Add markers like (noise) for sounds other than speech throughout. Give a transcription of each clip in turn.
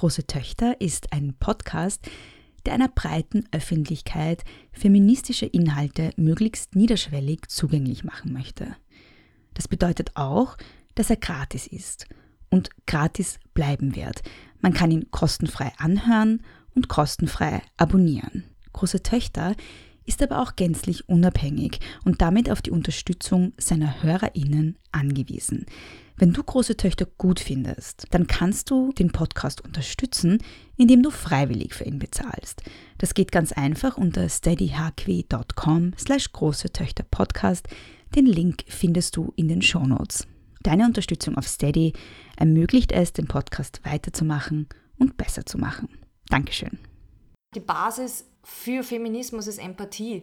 Große Töchter ist ein Podcast, der einer breiten Öffentlichkeit feministische Inhalte möglichst niederschwellig zugänglich machen möchte. Das bedeutet auch, dass er gratis ist und gratis bleiben wird. Man kann ihn kostenfrei anhören und kostenfrei abonnieren. Große Töchter ist aber auch gänzlich unabhängig und damit auf die Unterstützung seiner Hörerinnen angewiesen. Wenn du große Töchter gut findest, dann kannst du den Podcast unterstützen, indem du freiwillig für ihn bezahlst. Das geht ganz einfach unter steadyhq.com slash große Töchter Podcast. Den Link findest du in den Shownotes. Deine Unterstützung auf Steady ermöglicht es, den Podcast weiterzumachen und besser zu machen. Dankeschön. Die Basis für Feminismus ist Empathie.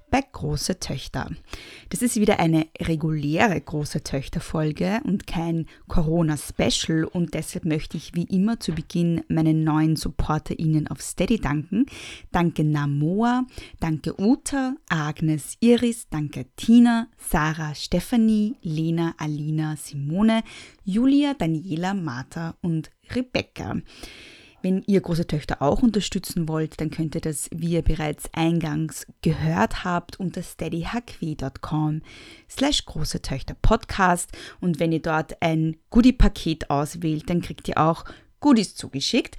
bei Große Töchter. Das ist wieder eine reguläre Große Töchter-Folge und kein Corona-Special und deshalb möchte ich wie immer zu Beginn meinen neuen SupporterInnen auf Steady danken. Danke Namoa, danke Uta, Agnes, Iris, danke Tina, Sarah, Stephanie, Lena, Alina, Simone, Julia, Daniela, Martha und Rebecca. Wenn ihr große Töchter auch unterstützen wollt, dann könnt ihr das, wie ihr bereits eingangs gehört habt, unter steadyhq.com slash große Töchter Podcast. Und wenn ihr dort ein Goodie-Paket auswählt, dann kriegt ihr auch Goodies zugeschickt.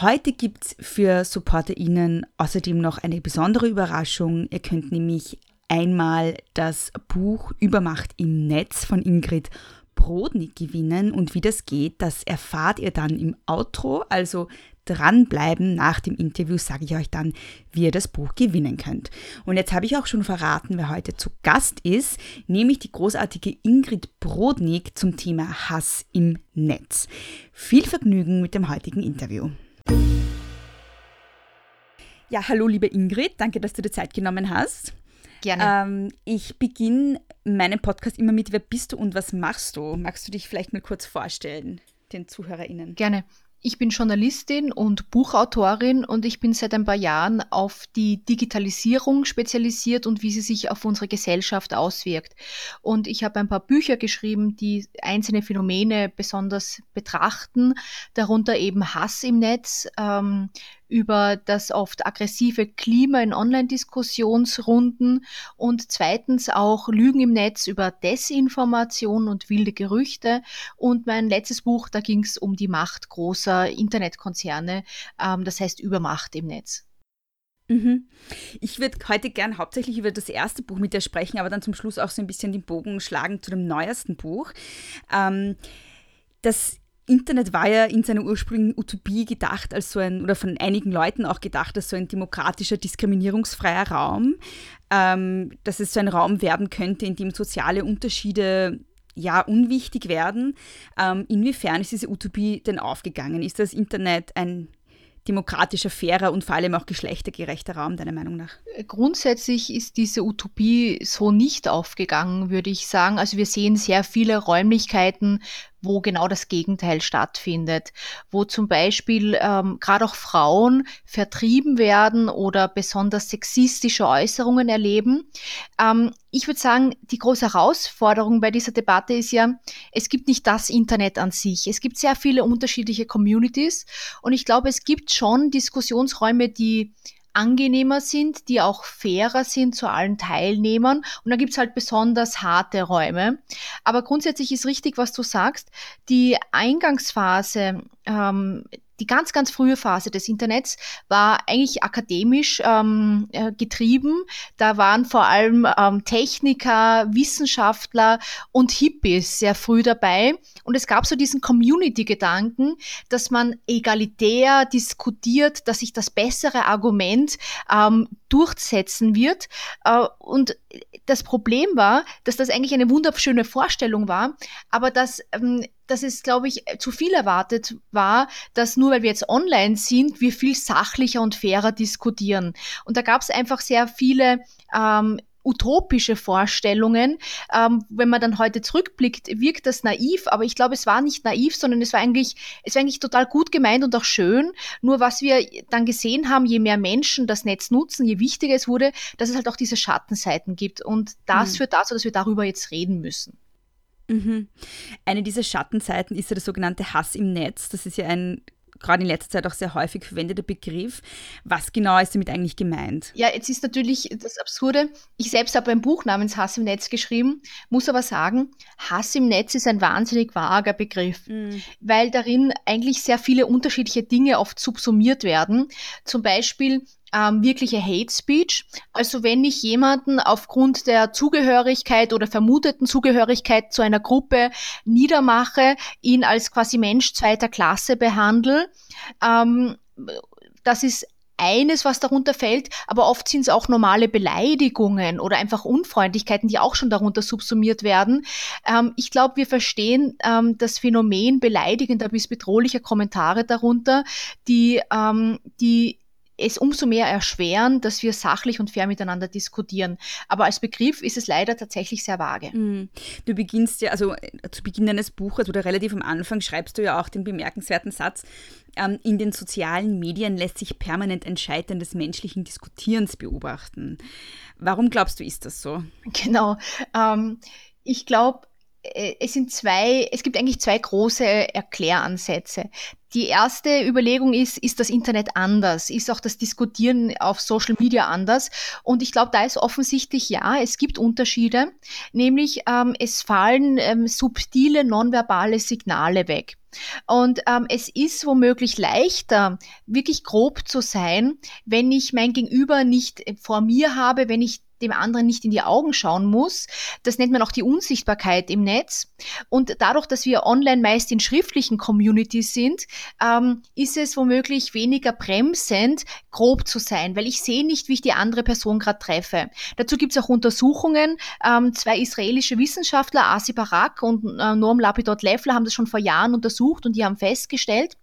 Heute gibt es für SupporterInnen außerdem noch eine besondere Überraschung. Ihr könnt nämlich einmal das Buch Übermacht im Netz von Ingrid Brodnik gewinnen und wie das geht, das erfahrt ihr dann im Outro, also dranbleiben. Nach dem Interview sage ich euch dann, wie ihr das Buch gewinnen könnt. Und jetzt habe ich auch schon verraten, wer heute zu Gast ist, nämlich die großartige Ingrid Brodnik zum Thema Hass im Netz. Viel Vergnügen mit dem heutigen Interview. Ja, hallo liebe Ingrid, danke, dass du dir Zeit genommen hast. Gerne. Ähm, ich beginne meinen Podcast immer mit Wer bist du und was machst du? Magst du dich vielleicht mal kurz vorstellen, den ZuhörerInnen? Gerne. Ich bin Journalistin und Buchautorin und ich bin seit ein paar Jahren auf die Digitalisierung spezialisiert und wie sie sich auf unsere Gesellschaft auswirkt. Und ich habe ein paar Bücher geschrieben, die einzelne Phänomene besonders betrachten, darunter eben Hass im Netz, ähm, über das oft aggressive Klima in Online-Diskussionsrunden und zweitens auch Lügen im Netz über Desinformation und wilde Gerüchte. Und mein letztes Buch, da ging es um die Macht großer Internetkonzerne, ähm, das heißt Übermacht im Netz. Mhm. Ich würde heute gern hauptsächlich über das erste Buch mit dir sprechen, aber dann zum Schluss auch so ein bisschen den Bogen schlagen zu dem neuesten Buch. Ähm, das Internet war ja in seiner ursprünglichen Utopie gedacht als so ein, oder von einigen Leuten auch gedacht als so ein demokratischer, diskriminierungsfreier Raum, ähm, dass es so ein Raum werden könnte, in dem soziale Unterschiede ja unwichtig werden. Ähm, inwiefern ist diese Utopie denn aufgegangen? Ist das Internet ein demokratischer, fairer und vor allem auch geschlechtergerechter Raum, deiner Meinung nach? Grundsätzlich ist diese Utopie so nicht aufgegangen, würde ich sagen. Also wir sehen sehr viele Räumlichkeiten, wo genau das Gegenteil stattfindet, wo zum Beispiel ähm, gerade auch Frauen vertrieben werden oder besonders sexistische Äußerungen erleben. Ähm, ich würde sagen, die große Herausforderung bei dieser Debatte ist ja, es gibt nicht das Internet an sich. Es gibt sehr viele unterschiedliche Communities und ich glaube, es gibt schon Diskussionsräume, die angenehmer sind, die auch fairer sind zu allen Teilnehmern. Und dann gibt's halt besonders harte Räume. Aber grundsätzlich ist richtig, was du sagst. Die Eingangsphase ähm, die ganz, ganz frühe Phase des Internets war eigentlich akademisch ähm, äh, getrieben. Da waren vor allem ähm, Techniker, Wissenschaftler und Hippies sehr früh dabei. Und es gab so diesen Community-Gedanken, dass man egalitär diskutiert, dass sich das bessere Argument ähm, durchsetzen wird. Äh, und das Problem war, dass das eigentlich eine wunderschöne Vorstellung war, aber dass, ähm, dass es, glaube ich, zu viel erwartet war, dass nur weil wir jetzt online sind, wir viel sachlicher und fairer diskutieren. Und da gab es einfach sehr viele ähm, utopische Vorstellungen. Ähm, wenn man dann heute zurückblickt, wirkt das naiv, aber ich glaube, es war nicht naiv, sondern es war eigentlich, es war eigentlich total gut gemeint und auch schön. Nur was wir dann gesehen haben, je mehr Menschen das Netz nutzen, je wichtiger es wurde, dass es halt auch diese Schattenseiten gibt. Und das mhm. führt dazu, dass wir darüber jetzt reden müssen. Mhm. Eine dieser Schattenseiten ist ja der sogenannte Hass im Netz. Das ist ja ein gerade in letzter Zeit auch sehr häufig verwendeter Begriff. Was genau ist damit eigentlich gemeint? Ja, jetzt ist natürlich das Absurde. Ich selbst habe ein Buch namens Hass im Netz geschrieben, muss aber sagen, Hass im Netz ist ein wahnsinnig vager Begriff, mhm. weil darin eigentlich sehr viele unterschiedliche Dinge oft subsumiert werden. Zum Beispiel ähm, wirkliche Hate Speech. Also wenn ich jemanden aufgrund der Zugehörigkeit oder vermuteten Zugehörigkeit zu einer Gruppe niedermache, ihn als quasi Mensch zweiter Klasse behandle, ähm, das ist eines, was darunter fällt, aber oft sind es auch normale Beleidigungen oder einfach Unfreundlichkeiten, die auch schon darunter subsumiert werden. Ähm, ich glaube, wir verstehen ähm, das Phänomen beleidigender bis bedrohlicher Kommentare darunter, die, ähm, die es umso mehr erschweren, dass wir sachlich und fair miteinander diskutieren. Aber als Begriff ist es leider tatsächlich sehr vage. Mhm. Du beginnst ja, also äh, zu Beginn deines Buches oder relativ am Anfang schreibst du ja auch den bemerkenswerten Satz, ähm, in den sozialen Medien lässt sich permanent ein Scheitern des menschlichen Diskutierens beobachten. Warum glaubst du, ist das so? Genau. Ähm, ich glaube, es sind zwei, es gibt eigentlich zwei große Erkläransätze. Die erste Überlegung ist, ist das Internet anders? Ist auch das Diskutieren auf Social Media anders? Und ich glaube, da ist offensichtlich ja, es gibt Unterschiede, nämlich ähm, es fallen ähm, subtile nonverbale Signale weg. Und ähm, es ist womöglich leichter, wirklich grob zu sein, wenn ich mein Gegenüber nicht vor mir habe, wenn ich dem anderen nicht in die Augen schauen muss. Das nennt man auch die Unsichtbarkeit im Netz. Und dadurch, dass wir online meist in schriftlichen Communities sind, ähm, ist es womöglich weniger bremsend, grob zu sein, weil ich sehe nicht, wie ich die andere Person gerade treffe. Dazu gibt es auch Untersuchungen. Ähm, zwei israelische Wissenschaftler, Asi Barak und äh, Norm Lapidot Leffler, haben das schon vor Jahren untersucht und die haben festgestellt,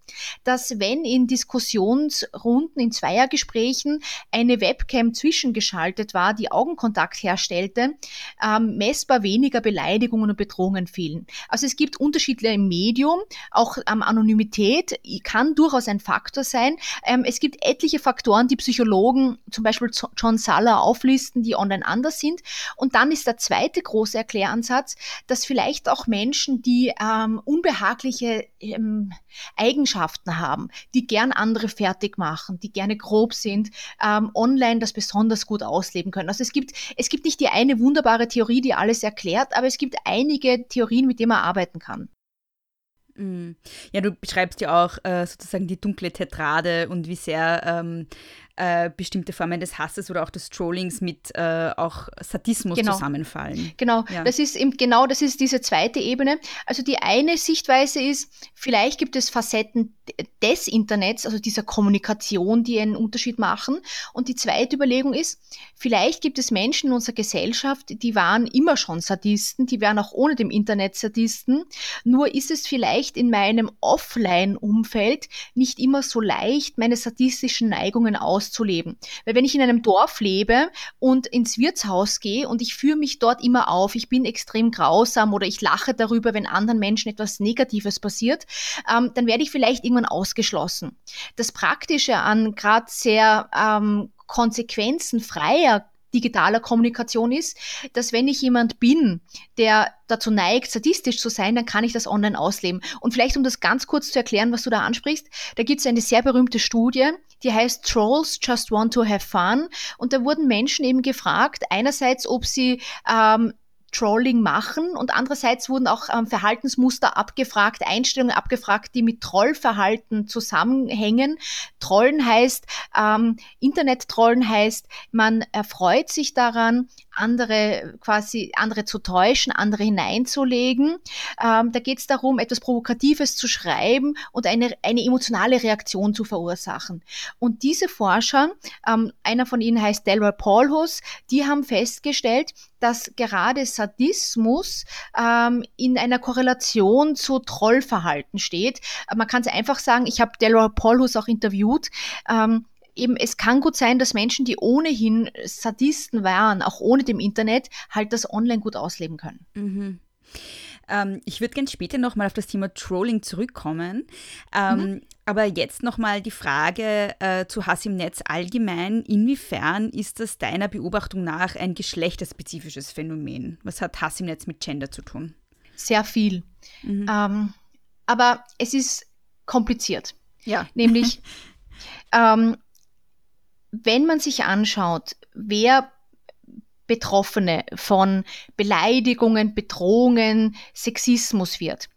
dass wenn in Diskussionsrunden, in Zweiergesprächen eine Webcam zwischengeschaltet war, die Augenkontakt herstellte, ähm, messbar weniger Beleidigungen und Bedrohungen fielen. Also es gibt Unterschiede im Medium, auch ähm, Anonymität kann durchaus ein Faktor sein. Ähm, es gibt etliche Faktoren, die Psychologen, zum Beispiel John Saller, auflisten, die online anders sind. Und dann ist der zweite große Erkläransatz, dass vielleicht auch Menschen, die ähm, unbehagliche ähm, Eigenschaften haben, die gern andere fertig machen, die gerne grob sind, ähm, online das besonders gut ausleben können. Also es gibt, es gibt nicht die eine wunderbare Theorie, die alles erklärt, aber es gibt einige Theorien, mit denen man arbeiten kann. Mm. Ja, du beschreibst ja auch äh, sozusagen die dunkle Tetrade und wie sehr ähm, äh, bestimmte Formen des Hasses oder auch des Trollings mit äh, auch Sadismus genau. zusammenfallen. Genau, ja. das ist eben, genau das ist diese zweite Ebene. Also die eine Sichtweise ist, vielleicht gibt es Facetten des Internets, also dieser Kommunikation, die einen Unterschied machen. Und die zweite Überlegung ist, vielleicht gibt es Menschen in unserer Gesellschaft, die waren immer schon Sadisten, die wären auch ohne dem Internet Sadisten. Nur ist es vielleicht in meinem Offline-Umfeld nicht immer so leicht, meine sadistischen Neigungen auszuleben. Weil wenn ich in einem Dorf lebe und ins Wirtshaus gehe und ich führe mich dort immer auf, ich bin extrem grausam oder ich lache darüber, wenn anderen Menschen etwas Negatives passiert, ähm, dann werde ich vielleicht irgendwann ausgeschlossen. Das Praktische an gerade sehr ähm, konsequenzenfreier digitaler Kommunikation ist, dass wenn ich jemand bin, der dazu neigt, sadistisch zu sein, dann kann ich das online ausleben. Und vielleicht, um das ganz kurz zu erklären, was du da ansprichst, da gibt es eine sehr berühmte Studie, die heißt Trolls Just Want to Have Fun. Und da wurden Menschen eben gefragt, einerseits, ob sie ähm, Trolling machen und andererseits wurden auch ähm, Verhaltensmuster abgefragt, Einstellungen abgefragt, die mit Trollverhalten zusammenhängen. Trollen heißt, ähm, Internet-Trollen heißt, man erfreut sich daran, andere quasi andere zu täuschen, andere hineinzulegen. Ähm, da geht es darum, etwas Provokatives zu schreiben und eine, eine emotionale Reaktion zu verursachen. Und diese Forscher, ähm, einer von ihnen heißt Delroy Paulhus, die haben festgestellt, dass gerade Sadismus ähm, in einer Korrelation zu Trollverhalten steht. Man kann es einfach sagen, ich habe Delroy Paulhus auch interviewt. Ähm, eben, es kann gut sein, dass Menschen, die ohnehin Sadisten waren, auch ohne dem Internet, halt das online gut ausleben können. Mhm. Ähm, ich würde gerne später nochmal auf das Thema Trolling zurückkommen. Ähm, mhm. Aber jetzt nochmal die Frage äh, zu Hass im Netz allgemein. Inwiefern ist das deiner Beobachtung nach ein geschlechterspezifisches Phänomen? Was hat Hass im Netz mit Gender zu tun? Sehr viel. Mhm. Ähm, aber es ist kompliziert. Ja. Nämlich, (laughs) ähm, wenn man sich anschaut, wer Betroffene von Beleidigungen, Bedrohungen, Sexismus wird,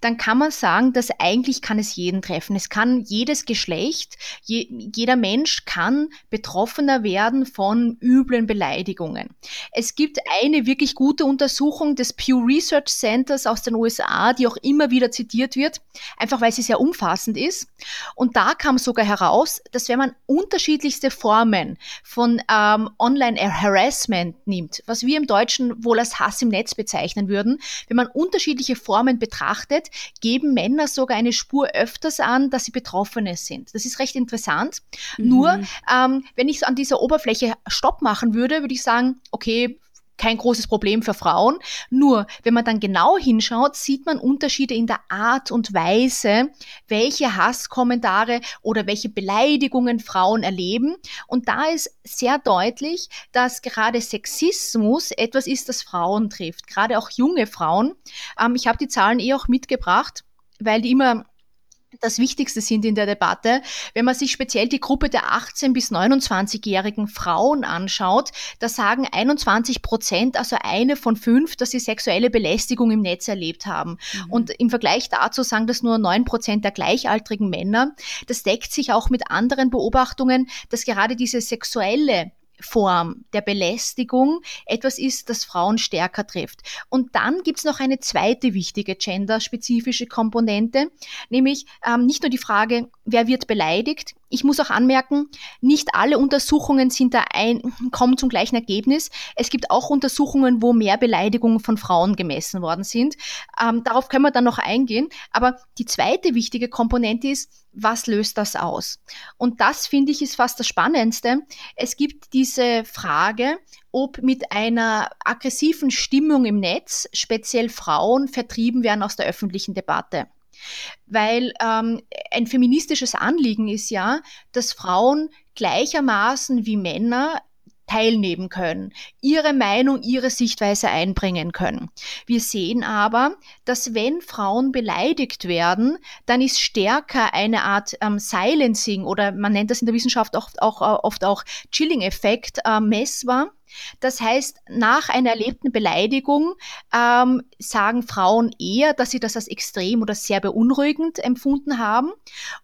dann kann man sagen, dass eigentlich kann es jeden treffen. Es kann jedes Geschlecht, je, jeder Mensch kann betroffener werden von üblen Beleidigungen. Es gibt eine wirklich gute Untersuchung des Pew Research Centers aus den USA, die auch immer wieder zitiert wird, einfach weil sie sehr umfassend ist. Und da kam sogar heraus, dass wenn man unterschiedlichste Formen von ähm, Online-Harassment nimmt, was wir im Deutschen wohl als Hass im Netz bezeichnen würden, wenn man unterschiedliche Formen betrachtet, betrachtet, geben Männer sogar eine Spur öfters an, dass sie Betroffene sind. Das ist recht interessant. Mhm. Nur, ähm, wenn ich an dieser Oberfläche Stopp machen würde, würde ich sagen, okay, kein großes Problem für Frauen. Nur, wenn man dann genau hinschaut, sieht man Unterschiede in der Art und Weise, welche Hasskommentare oder welche Beleidigungen Frauen erleben. Und da ist sehr deutlich, dass gerade Sexismus etwas ist, das Frauen trifft, gerade auch junge Frauen. Ähm, ich habe die Zahlen eh auch mitgebracht, weil die immer das Wichtigste sind in der Debatte. Wenn man sich speziell die Gruppe der 18- bis 29-jährigen Frauen anschaut, da sagen 21 Prozent, also eine von fünf, dass sie sexuelle Belästigung im Netz erlebt haben. Mhm. Und im Vergleich dazu sagen das nur 9 Prozent der gleichaltrigen Männer. Das deckt sich auch mit anderen Beobachtungen, dass gerade diese sexuelle Form der Belästigung etwas ist, das Frauen stärker trifft. Und dann gibt es noch eine zweite wichtige genderspezifische Komponente, nämlich ähm, nicht nur die Frage, wer wird beleidigt. Ich muss auch anmerken, nicht alle Untersuchungen sind da ein, kommen zum gleichen Ergebnis. Es gibt auch Untersuchungen, wo mehr Beleidigungen von Frauen gemessen worden sind. Ähm, darauf können wir dann noch eingehen. Aber die zweite wichtige Komponente ist, was löst das aus? Und das finde ich ist fast das Spannendste. Es gibt diese Frage, ob mit einer aggressiven Stimmung im Netz speziell Frauen vertrieben werden aus der öffentlichen Debatte. Weil ähm, ein feministisches Anliegen ist ja, dass Frauen gleichermaßen wie Männer teilnehmen können, ihre Meinung, ihre Sichtweise einbringen können. Wir sehen aber, dass wenn Frauen beleidigt werden, dann ist stärker eine Art ähm, Silencing oder man nennt das in der Wissenschaft oft auch, oft auch Chilling-Effekt äh, messbar das heißt, nach einer erlebten Beleidigung ähm, sagen Frauen eher, dass sie das als extrem oder sehr beunruhigend empfunden haben.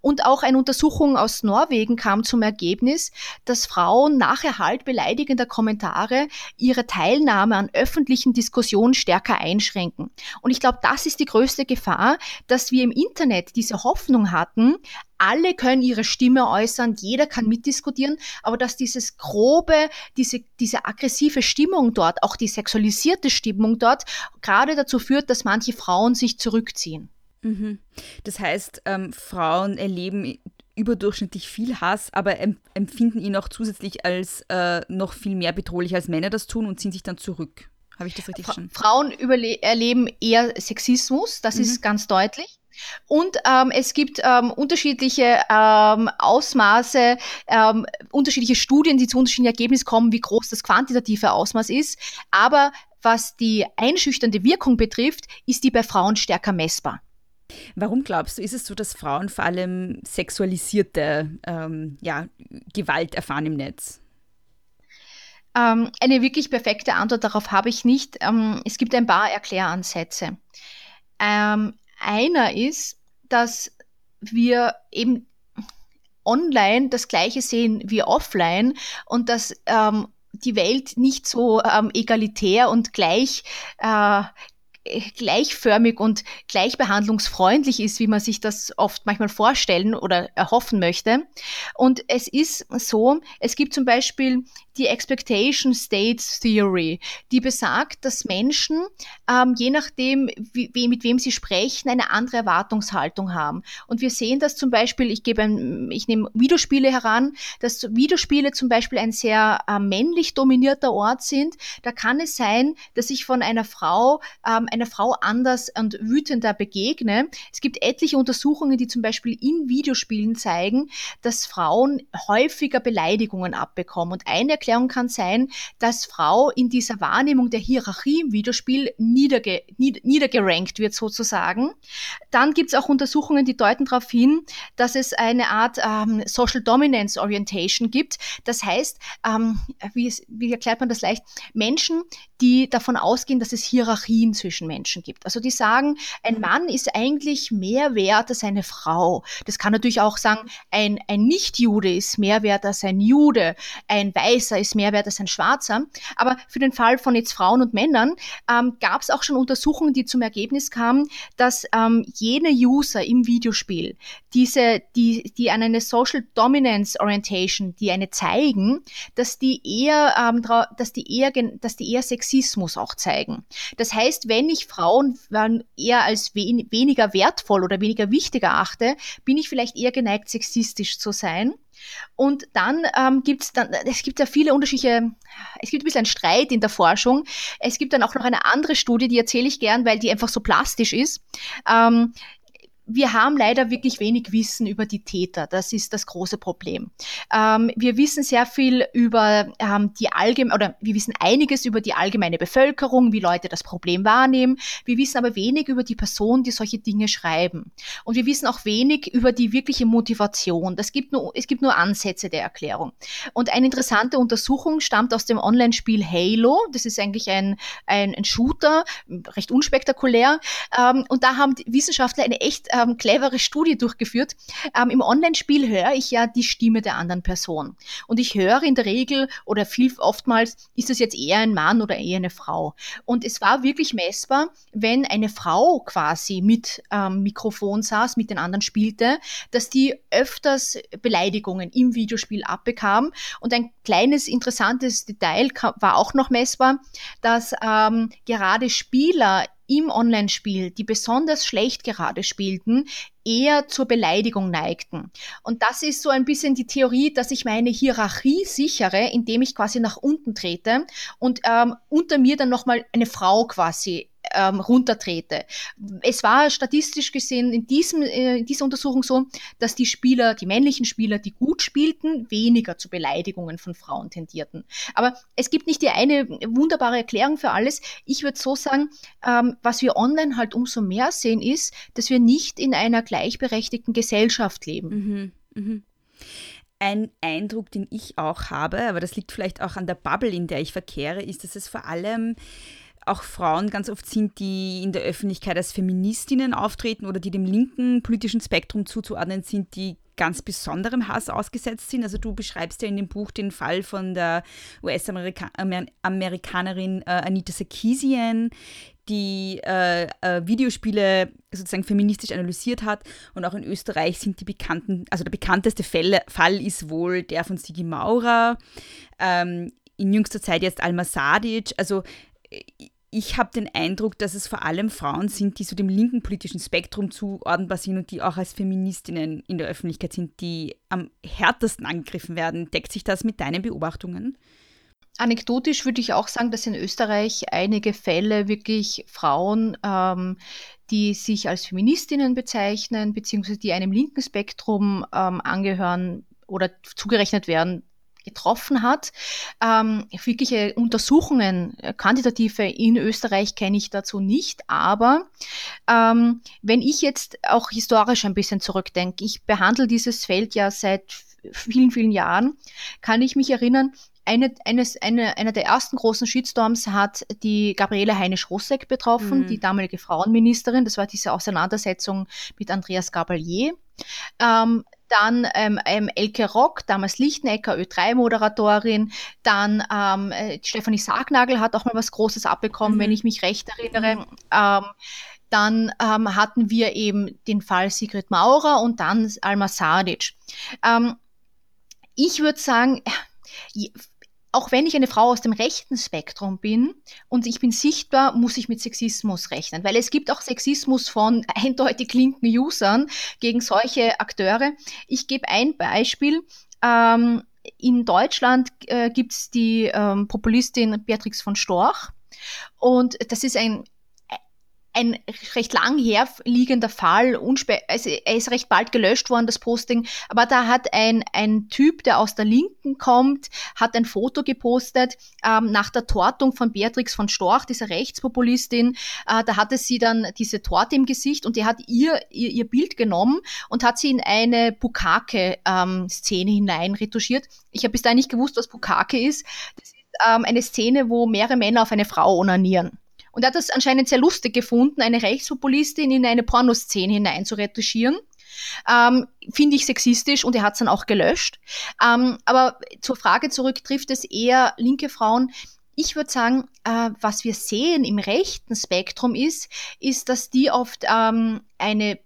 Und auch eine Untersuchung aus Norwegen kam zum Ergebnis, dass Frauen nach Erhalt beleidigender Kommentare ihre Teilnahme an öffentlichen Diskussionen stärker einschränken. Und ich glaube, das ist die größte Gefahr, dass wir im Internet diese Hoffnung hatten, alle können ihre Stimme äußern, jeder kann mitdiskutieren, aber dass dieses grobe, diese, diese aggressive Stimmung dort, auch die sexualisierte Stimmung dort, gerade dazu führt, dass manche Frauen sich zurückziehen. Mhm. Das heißt, ähm, Frauen erleben überdurchschnittlich viel Hass, aber empfinden ihn auch zusätzlich als äh, noch viel mehr bedrohlich, als Männer das tun und ziehen sich dann zurück. Habe ich das richtig verstanden? Frauen erleben eher Sexismus, das mhm. ist ganz deutlich. Und ähm, es gibt ähm, unterschiedliche ähm, Ausmaße, ähm, unterschiedliche Studien, die zu unterschiedlichen Ergebnissen kommen, wie groß das quantitative Ausmaß ist. Aber was die einschüchternde Wirkung betrifft, ist die bei Frauen stärker messbar. Warum glaubst du, ist es so, dass Frauen vor allem sexualisierte ähm, ja, Gewalt erfahren im Netz? Ähm, eine wirklich perfekte Antwort darauf habe ich nicht. Es gibt ein paar Erkläransätze. Ähm, einer ist, dass wir eben online das gleiche sehen wie offline und dass ähm, die Welt nicht so ähm, egalitär und gleich äh, gleichförmig und gleichbehandlungsfreundlich ist, wie man sich das oft manchmal vorstellen oder erhoffen möchte. Und es ist so, es gibt zum Beispiel die Expectation States Theory, die besagt, dass Menschen, ähm, je nachdem, wie, mit wem sie sprechen, eine andere Erwartungshaltung haben. Und wir sehen das zum Beispiel, ich gebe ein, ich nehme Videospiele heran, dass Videospiele zum Beispiel ein sehr äh, männlich dominierter Ort sind. Da kann es sein, dass ich von einer Frau ähm, einer Frau anders und wütender begegne. Es gibt etliche Untersuchungen, die zum Beispiel in Videospielen zeigen, dass Frauen häufiger Beleidigungen abbekommen. Und eine Erklärung kann sein, dass Frau in dieser Wahrnehmung der Hierarchie im Videospiel niederge nied niedergerankt wird sozusagen. Dann gibt es auch Untersuchungen, die deuten darauf hin, dass es eine Art ähm, Social Dominance Orientation gibt. Das heißt, ähm, wie, wie erklärt man das leicht? Menschen, die davon ausgehen, dass es Hierarchien zwischen Menschen gibt. Also die sagen, ein. Mann ist eigentlich mehr wert als eine Frau. Das kann natürlich auch sagen, ein, ein Nicht-Jude ist mehr wert als ein Jude, ein Weißer ist mehr wert als ein Schwarzer. Aber für den Fall von jetzt Frauen und Männern ähm, gab es auch schon Untersuchungen, die zum Ergebnis kamen, dass ähm, jene User im Videospiel, diese, die, die an eine Social Dominance Orientation, die eine zeigen, dass die eher, ähm, dass die eher, dass die eher Sexismus auch zeigen. Das heißt, wenn ich Frauen eher als wen, weniger wertvoll oder weniger wichtig erachte, bin ich vielleicht eher geneigt, sexistisch zu sein. Und dann ähm, gibt es dann, es gibt ja viele unterschiedliche, es gibt ein bisschen einen Streit in der Forschung. Es gibt dann auch noch eine andere Studie, die erzähle ich gern, weil die einfach so plastisch ist. Ähm, wir haben leider wirklich wenig Wissen über die Täter. Das ist das große Problem. Ähm, wir wissen sehr viel über ähm, die allgemeine, oder wir wissen einiges über die allgemeine Bevölkerung, wie Leute das Problem wahrnehmen. Wir wissen aber wenig über die Person, die solche Dinge schreiben. Und wir wissen auch wenig über die wirkliche Motivation. Das gibt nur, es gibt nur Ansätze der Erklärung. Und eine interessante Untersuchung stammt aus dem Online-Spiel Halo. Das ist eigentlich ein, ein, ein Shooter, recht unspektakulär. Ähm, und da haben Wissenschaftler eine echt ähm, clevere Studie durchgeführt. Ähm, Im Online-Spiel höre ich ja die Stimme der anderen Person. Und ich höre in der Regel oder viel oftmals, ist es jetzt eher ein Mann oder eher eine Frau. Und es war wirklich messbar, wenn eine Frau quasi mit ähm, Mikrofon saß, mit den anderen spielte, dass die öfters Beleidigungen im Videospiel abbekam. Und ein kleines interessantes Detail war auch noch messbar, dass ähm, gerade Spieler im Online-Spiel, die besonders schlecht gerade spielten, eher zur Beleidigung neigten. Und das ist so ein bisschen die Theorie, dass ich meine Hierarchie sichere, indem ich quasi nach unten trete und ähm, unter mir dann nochmal eine Frau quasi ähm, runtertrete. Es war statistisch gesehen in, diesem, äh, in dieser Untersuchung so, dass die Spieler, die männlichen Spieler, die gut spielten, weniger zu Beleidigungen von Frauen tendierten. Aber es gibt nicht die eine wunderbare Erklärung für alles. Ich würde so sagen, ähm, was wir online halt umso mehr sehen, ist, dass wir nicht in einer gleichberechtigten Gesellschaft leben. Mhm, mh. Ein Eindruck, den ich auch habe, aber das liegt vielleicht auch an der Bubble, in der ich verkehre, ist, dass es vor allem auch Frauen ganz oft sind, die in der Öffentlichkeit als Feministinnen auftreten oder die dem linken politischen Spektrum zuzuordnen sind, die ganz besonderem Hass ausgesetzt sind. Also du beschreibst ja in dem Buch den Fall von der US-Amerikanerin äh, Anita Sarkeesian, die äh, äh, Videospiele sozusagen feministisch analysiert hat. Und auch in Österreich sind die bekannten, also der bekannteste Fall, Fall ist wohl der von Sigi Maurer. Ähm, in jüngster Zeit jetzt Alma Sadic. Also ich habe den Eindruck, dass es vor allem Frauen sind, die so dem linken politischen Spektrum zuordnenbar sind und die auch als Feministinnen in der Öffentlichkeit sind, die am härtesten angegriffen werden. Deckt sich das mit deinen Beobachtungen? Anekdotisch würde ich auch sagen, dass in Österreich einige Fälle wirklich Frauen, ähm, die sich als Feministinnen bezeichnen, beziehungsweise die einem linken Spektrum ähm, angehören oder zugerechnet werden, getroffen hat. Ähm, wirkliche Untersuchungen, äh, quantitative in Österreich kenne ich dazu nicht, aber ähm, wenn ich jetzt auch historisch ein bisschen zurückdenke, ich behandle dieses Feld ja seit vielen, vielen Jahren, kann ich mich erinnern, eine, eines, eine, einer der ersten großen Shitstorms hat die Gabriele Heinisch-Rossek betroffen, mhm. die damalige Frauenministerin. Das war diese Auseinandersetzung mit Andreas Gabalier. Ähm, dann ähm, ähm, Elke Rock, damals Lichtenecker, Ö3-Moderatorin, dann ähm, äh, Stefanie Sargnagel hat auch mal was Großes abbekommen, mhm. wenn ich mich recht erinnere. Mhm. Ähm, dann ähm, hatten wir eben den Fall Sigrid Maurer und dann Alma Sadic. Ähm, ich würde sagen, auch wenn ich eine Frau aus dem rechten Spektrum bin und ich bin sichtbar, muss ich mit Sexismus rechnen, weil es gibt auch Sexismus von (laughs) eindeutig linken Usern gegen solche Akteure. Ich gebe ein Beispiel. Ähm, in Deutschland äh, gibt es die ähm, Populistin Beatrix von Storch und das ist ein ein recht lang herliegender Fall, also er ist recht bald gelöscht worden, das Posting, aber da hat ein, ein Typ, der aus der Linken kommt, hat ein Foto gepostet ähm, nach der Tortung von Beatrix von Storch, dieser Rechtspopulistin, äh, da hatte sie dann diese Torte im Gesicht und er hat ihr, ihr, ihr Bild genommen und hat sie in eine Bukake-Szene ähm, hinein retuschiert. Ich habe bis dahin nicht gewusst, was Bukake ist. Das ist ähm, eine Szene, wo mehrere Männer auf eine Frau onanieren. Und er hat das anscheinend sehr lustig gefunden, eine Rechtspopulistin in eine Pornoszene hinein zu retuschieren. Ähm, Finde ich sexistisch und er hat es dann auch gelöscht. Ähm, aber zur Frage zurück, trifft es eher linke Frauen? Ich würde sagen, äh, was wir sehen im rechten Spektrum ist, ist, dass die oft ähm, eine,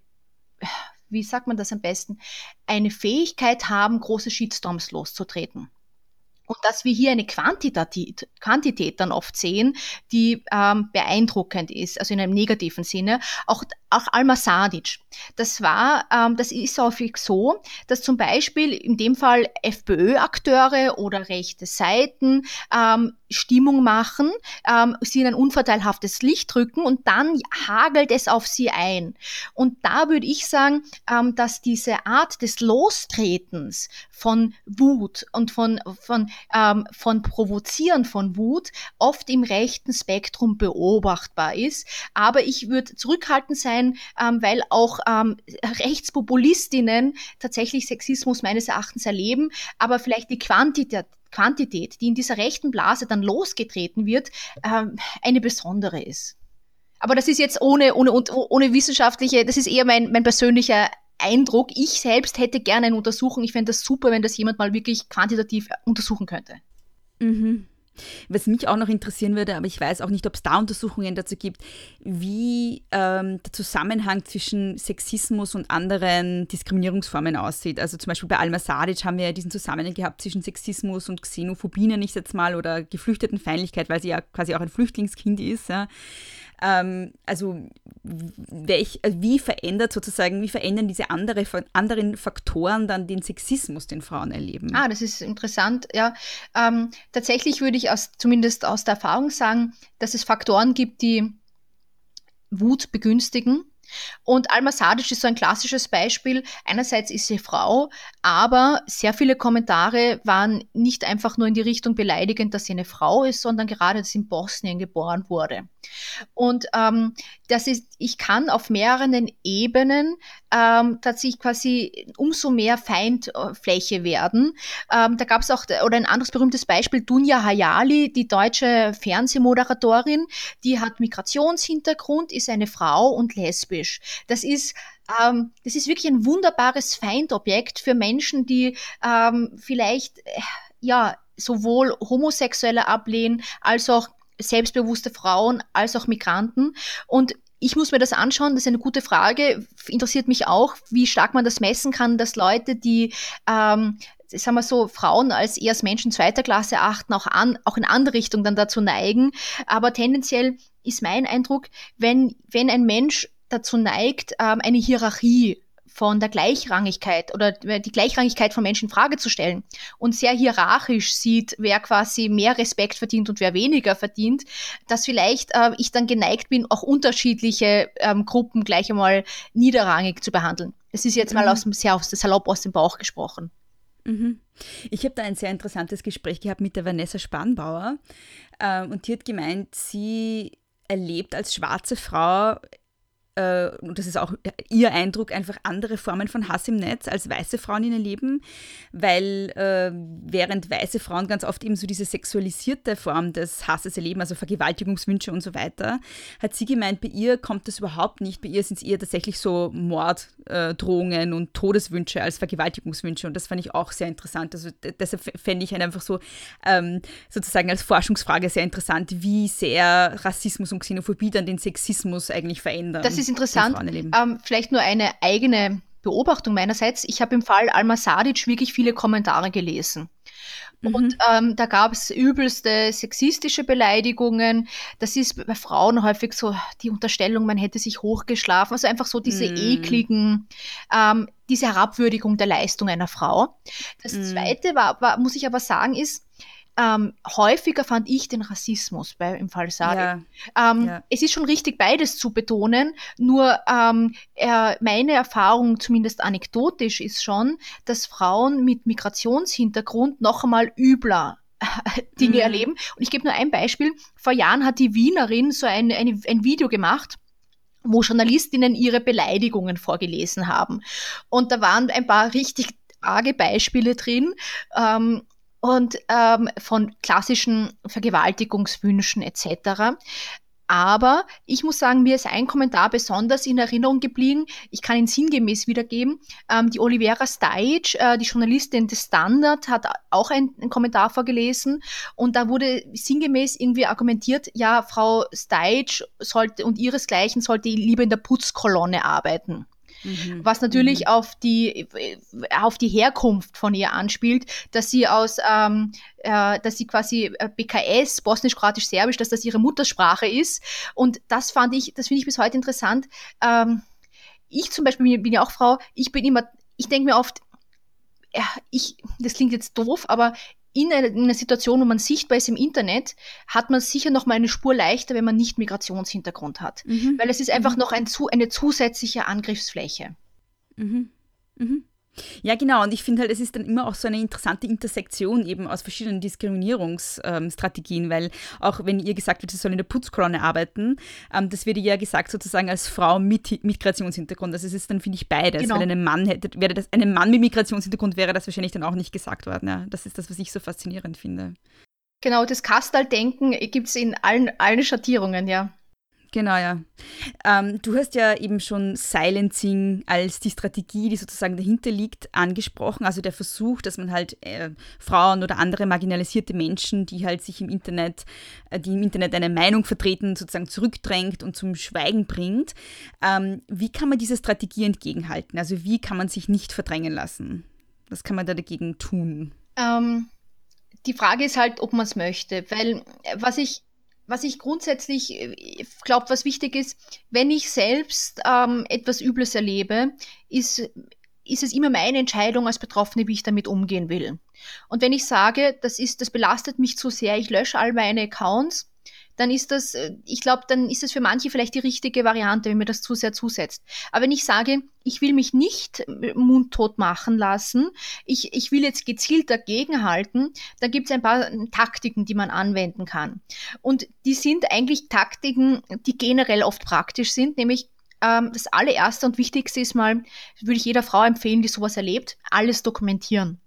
wie sagt man das am besten, eine Fähigkeit haben, große Shitstorms loszutreten. Und dass wir hier eine Quantität, Quantität dann oft sehen, die ähm, beeindruckend ist, also in einem negativen Sinne. Auch, auch Alma Sadic. Das war, ähm, das ist häufig so, dass zum Beispiel in dem Fall FPÖ-Akteure oder rechte Seiten ähm, Stimmung machen, ähm, sie in ein unvorteilhaftes Licht drücken und dann hagelt es auf sie ein. Und da würde ich sagen, ähm, dass diese Art des Lostretens von Wut und von, von, ähm, von Provozieren von Wut oft im rechten Spektrum beobachtbar ist. Aber ich würde zurückhaltend sein, ähm, weil auch ähm, Rechtspopulistinnen tatsächlich Sexismus meines Erachtens erleben, aber vielleicht die Quantität Quantität, die in dieser rechten Blase dann losgetreten wird, ähm, eine besondere ist. Aber das ist jetzt ohne, ohne, ohne wissenschaftliche, das ist eher mein, mein persönlicher Eindruck. Ich selbst hätte gerne eine Untersuchung. Ich fände das super, wenn das jemand mal wirklich quantitativ untersuchen könnte. Mhm. Was mich auch noch interessieren würde, aber ich weiß auch nicht, ob es da Untersuchungen dazu gibt, wie ähm, der Zusammenhang zwischen Sexismus und anderen Diskriminierungsformen aussieht. Also zum Beispiel bei Alma Sadic haben wir ja diesen Zusammenhang gehabt zwischen Sexismus und Xenophobie, nenne ich jetzt mal, oder Geflüchtetenfeindlichkeit, weil sie ja quasi auch ein Flüchtlingskind ist. Ja. Ähm, also welch, äh, wie verändert sozusagen, wie verändern diese andere, anderen Faktoren dann den Sexismus, den Frauen erleben? Ah, das ist interessant. Ja, ähm, tatsächlich würde ich aus, zumindest aus der Erfahrung sagen, dass es Faktoren gibt, die Wut begünstigen und Alma Sadic ist so ein klassisches Beispiel. Einerseits ist sie Frau, aber sehr viele Kommentare waren nicht einfach nur in die Richtung beleidigend, dass sie eine Frau ist, sondern gerade, dass sie in Bosnien geboren wurde. Und ähm, das ist, ich kann auf mehreren Ebenen ähm, tatsächlich quasi umso mehr Feindfläche werden. Ähm, da gab es auch, oder ein anderes berühmtes Beispiel, Dunja Hayali, die deutsche Fernsehmoderatorin, die hat Migrationshintergrund, ist eine Frau und lesbisch. Das ist ähm, das ist wirklich ein wunderbares Feindobjekt für Menschen, die ähm, vielleicht äh, ja sowohl Homosexuelle ablehnen als auch selbstbewusste Frauen als auch Migranten. Und ich muss mir das anschauen, das ist eine gute Frage. Interessiert mich auch, wie stark man das messen kann, dass Leute, die ähm, sagen wir so, Frauen als als Menschen zweiter Klasse achten, auch, an, auch in andere Richtungen dann dazu neigen. Aber tendenziell ist mein Eindruck, wenn, wenn ein Mensch dazu neigt, ähm, eine Hierarchie von der Gleichrangigkeit oder die Gleichrangigkeit von Menschen in Frage zu stellen und sehr hierarchisch sieht, wer quasi mehr Respekt verdient und wer weniger verdient, dass vielleicht äh, ich dann geneigt bin, auch unterschiedliche ähm, Gruppen gleich einmal niederrangig zu behandeln. Das ist jetzt mhm. mal aus dem, sehr aus, salopp aus dem Bauch gesprochen. Mhm. Ich habe da ein sehr interessantes Gespräch gehabt mit der Vanessa Spannbauer äh, und die hat gemeint, sie erlebt als schwarze Frau äh, und das ist auch ihr Eindruck, einfach andere Formen von Hass im Netz als weiße Frauen in ihr Leben, weil äh, während weiße Frauen ganz oft eben so diese sexualisierte Form des Hasses erleben, also Vergewaltigungswünsche und so weiter, hat sie gemeint, bei ihr kommt das überhaupt nicht. Bei ihr sind es eher tatsächlich so Morddrohungen und Todeswünsche als Vergewaltigungswünsche und das fand ich auch sehr interessant. Also deshalb fände ich einfach so ähm, sozusagen als Forschungsfrage sehr interessant, wie sehr Rassismus und Xenophobie dann den Sexismus eigentlich verändern. Ist interessant. Ähm, vielleicht nur eine eigene Beobachtung meinerseits. Ich habe im Fall Alma Sadic wirklich viele Kommentare gelesen. Mhm. Und ähm, da gab es übelste sexistische Beleidigungen. Das ist bei Frauen häufig so die Unterstellung, man hätte sich hochgeschlafen. Also einfach so diese mhm. ekligen, ähm, diese Herabwürdigung der Leistung einer Frau. Das mhm. Zweite war, war, muss ich aber sagen, ist, ähm, häufiger fand ich den Rassismus bei, im Fall Sadi. Ja. Ähm, ja. Es ist schon richtig, beides zu betonen, nur ähm, äh, meine Erfahrung, zumindest anekdotisch, ist schon, dass Frauen mit Migrationshintergrund noch einmal übler Dinge mhm. erleben. Und ich gebe nur ein Beispiel. Vor Jahren hat die Wienerin so ein, ein, ein Video gemacht, wo Journalistinnen ihre Beleidigungen vorgelesen haben. Und da waren ein paar richtig arge Beispiele drin. Ähm, und ähm, von klassischen Vergewaltigungswünschen etc. Aber ich muss sagen, mir ist ein Kommentar besonders in Erinnerung geblieben. Ich kann ihn sinngemäß wiedergeben. Ähm, die Olivera Stajic, äh, die Journalistin des Standard, hat auch einen, Kommentar vorgelesen. Und da wurde sinngemäß irgendwie argumentiert, ja, Frau Stajic sollte und ihresgleichen sollte lieber in der Putzkolonne arbeiten. Mhm. Was natürlich mhm. auf, die, auf die Herkunft von ihr anspielt, dass sie aus, ähm, äh, dass sie quasi äh, BKS, Bosnisch-Kroatisch-Serbisch, dass das ihre Muttersprache ist. Und das fand ich, das finde ich bis heute interessant. Ähm, ich zum Beispiel bin ja auch Frau, ich bin immer, ich denke mir oft, ja, ich, das klingt jetzt doof, aber in einer Situation, wo man sichtbar ist im Internet, hat man sicher noch mal eine Spur leichter, wenn man nicht Migrationshintergrund hat. Mhm. Weil es ist einfach mhm. noch ein, eine zusätzliche Angriffsfläche. Mhm. Ja, genau. Und ich finde halt, es ist dann immer auch so eine interessante Intersektion eben aus verschiedenen Diskriminierungsstrategien, ähm, weil auch wenn ihr gesagt wird, sie soll in der Putzkolonne arbeiten, ähm, das wird ihr ja gesagt sozusagen als Frau mit Migrationshintergrund. Also es ist dann, finde ich, beides. Genau. Weil einem Mann hätte, wäre das, einem Mann mit Migrationshintergrund wäre das wahrscheinlich dann auch nicht gesagt worden. Ja. Das ist das, was ich so faszinierend finde. Genau, das Kastal-Denken gibt es in allen, allen Schattierungen, ja. Genau, ja. Ähm, du hast ja eben schon Silencing als die Strategie, die sozusagen dahinter liegt, angesprochen. Also der Versuch, dass man halt äh, Frauen oder andere marginalisierte Menschen, die halt sich im Internet, äh, die im Internet eine Meinung vertreten, sozusagen zurückdrängt und zum Schweigen bringt. Ähm, wie kann man dieser Strategie entgegenhalten? Also wie kann man sich nicht verdrängen lassen? Was kann man da dagegen tun? Ähm, die Frage ist halt, ob man es möchte. Weil äh, was ich was ich grundsätzlich äh, glaube, was wichtig ist, wenn ich selbst ähm, etwas Übles erlebe, ist, ist es immer meine Entscheidung als Betroffene, wie ich damit umgehen will. Und wenn ich sage, das ist, das belastet mich zu sehr, ich lösche all meine Accounts, dann ist das, äh, ich glaube, dann ist es für manche vielleicht die richtige Variante, wenn mir das zu sehr zusetzt. Aber wenn ich sage, ich will mich nicht äh, mundtot machen lassen, ich, ich will jetzt gezielt dagegenhalten, dann gibt es ein paar Taktiken, die man anwenden kann. Und die sind eigentlich Taktiken, die generell oft praktisch sind, nämlich ähm, das allererste und wichtigste ist mal, würde ich jeder Frau empfehlen, die sowas erlebt, alles dokumentieren.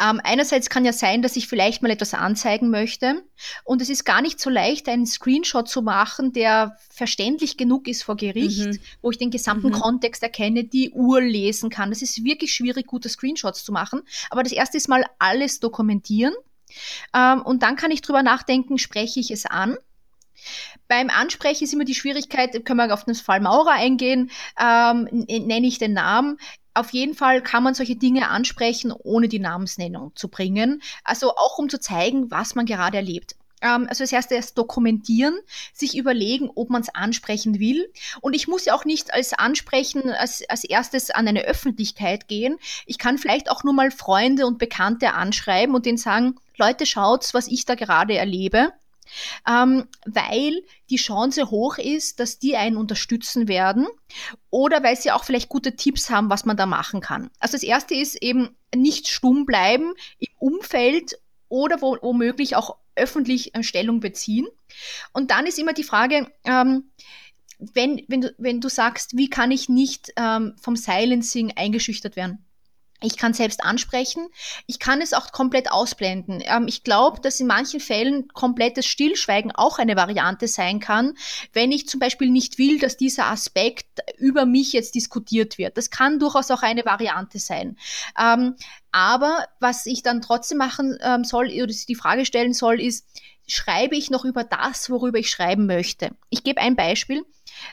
Ähm, einerseits kann ja sein, dass ich vielleicht mal etwas anzeigen möchte und es ist gar nicht so leicht, einen Screenshot zu machen, der verständlich genug ist vor Gericht, mhm. wo ich den gesamten mhm. Kontext erkenne, die Uhr lesen kann. Das ist wirklich schwierig, gute Screenshots zu machen. Aber das erste ist mal alles dokumentieren ähm, und dann kann ich drüber nachdenken, spreche ich es an? Beim Ansprechen ist immer die Schwierigkeit, können wir auf den Fall Maurer eingehen, ähm, nenne ich den Namen. Auf jeden Fall kann man solche Dinge ansprechen, ohne die Namensnennung zu bringen. Also auch um zu zeigen, was man gerade erlebt ähm, also das erste ist dokumentieren, sich überlegen, ob man es ansprechen will. Und ich muss ja auch nicht als Ansprechen als, als erstes an eine Öffentlichkeit gehen. Ich kann vielleicht auch nur mal Freunde und Bekannte anschreiben und denen sagen, Leute, schaut, was ich da gerade erlebe ähm, weil die Chance hoch ist, dass die einen unterstützen werden oder weil sie auch vielleicht gute Tipps haben, was man da machen kann. Also das erste ist eben nicht stumm bleiben im Umfeld oder wo, womöglich auch öffentlich äh, Stellung beziehen. Und dann ist immer die Frage, ähm, wenn, wenn, du, wenn du sagst, wie kann ich nicht ähm, vom Silencing eingeschüchtert werden? Ich kann selbst ansprechen. Ich kann es auch komplett ausblenden. Ähm, ich glaube, dass in manchen Fällen komplettes Stillschweigen auch eine Variante sein kann, wenn ich zum Beispiel nicht will, dass dieser Aspekt über mich jetzt diskutiert wird. Das kann durchaus auch eine Variante sein. Ähm, aber was ich dann trotzdem machen ähm, soll oder die Frage stellen soll, ist, schreibe ich noch über das, worüber ich schreiben möchte? Ich gebe ein Beispiel.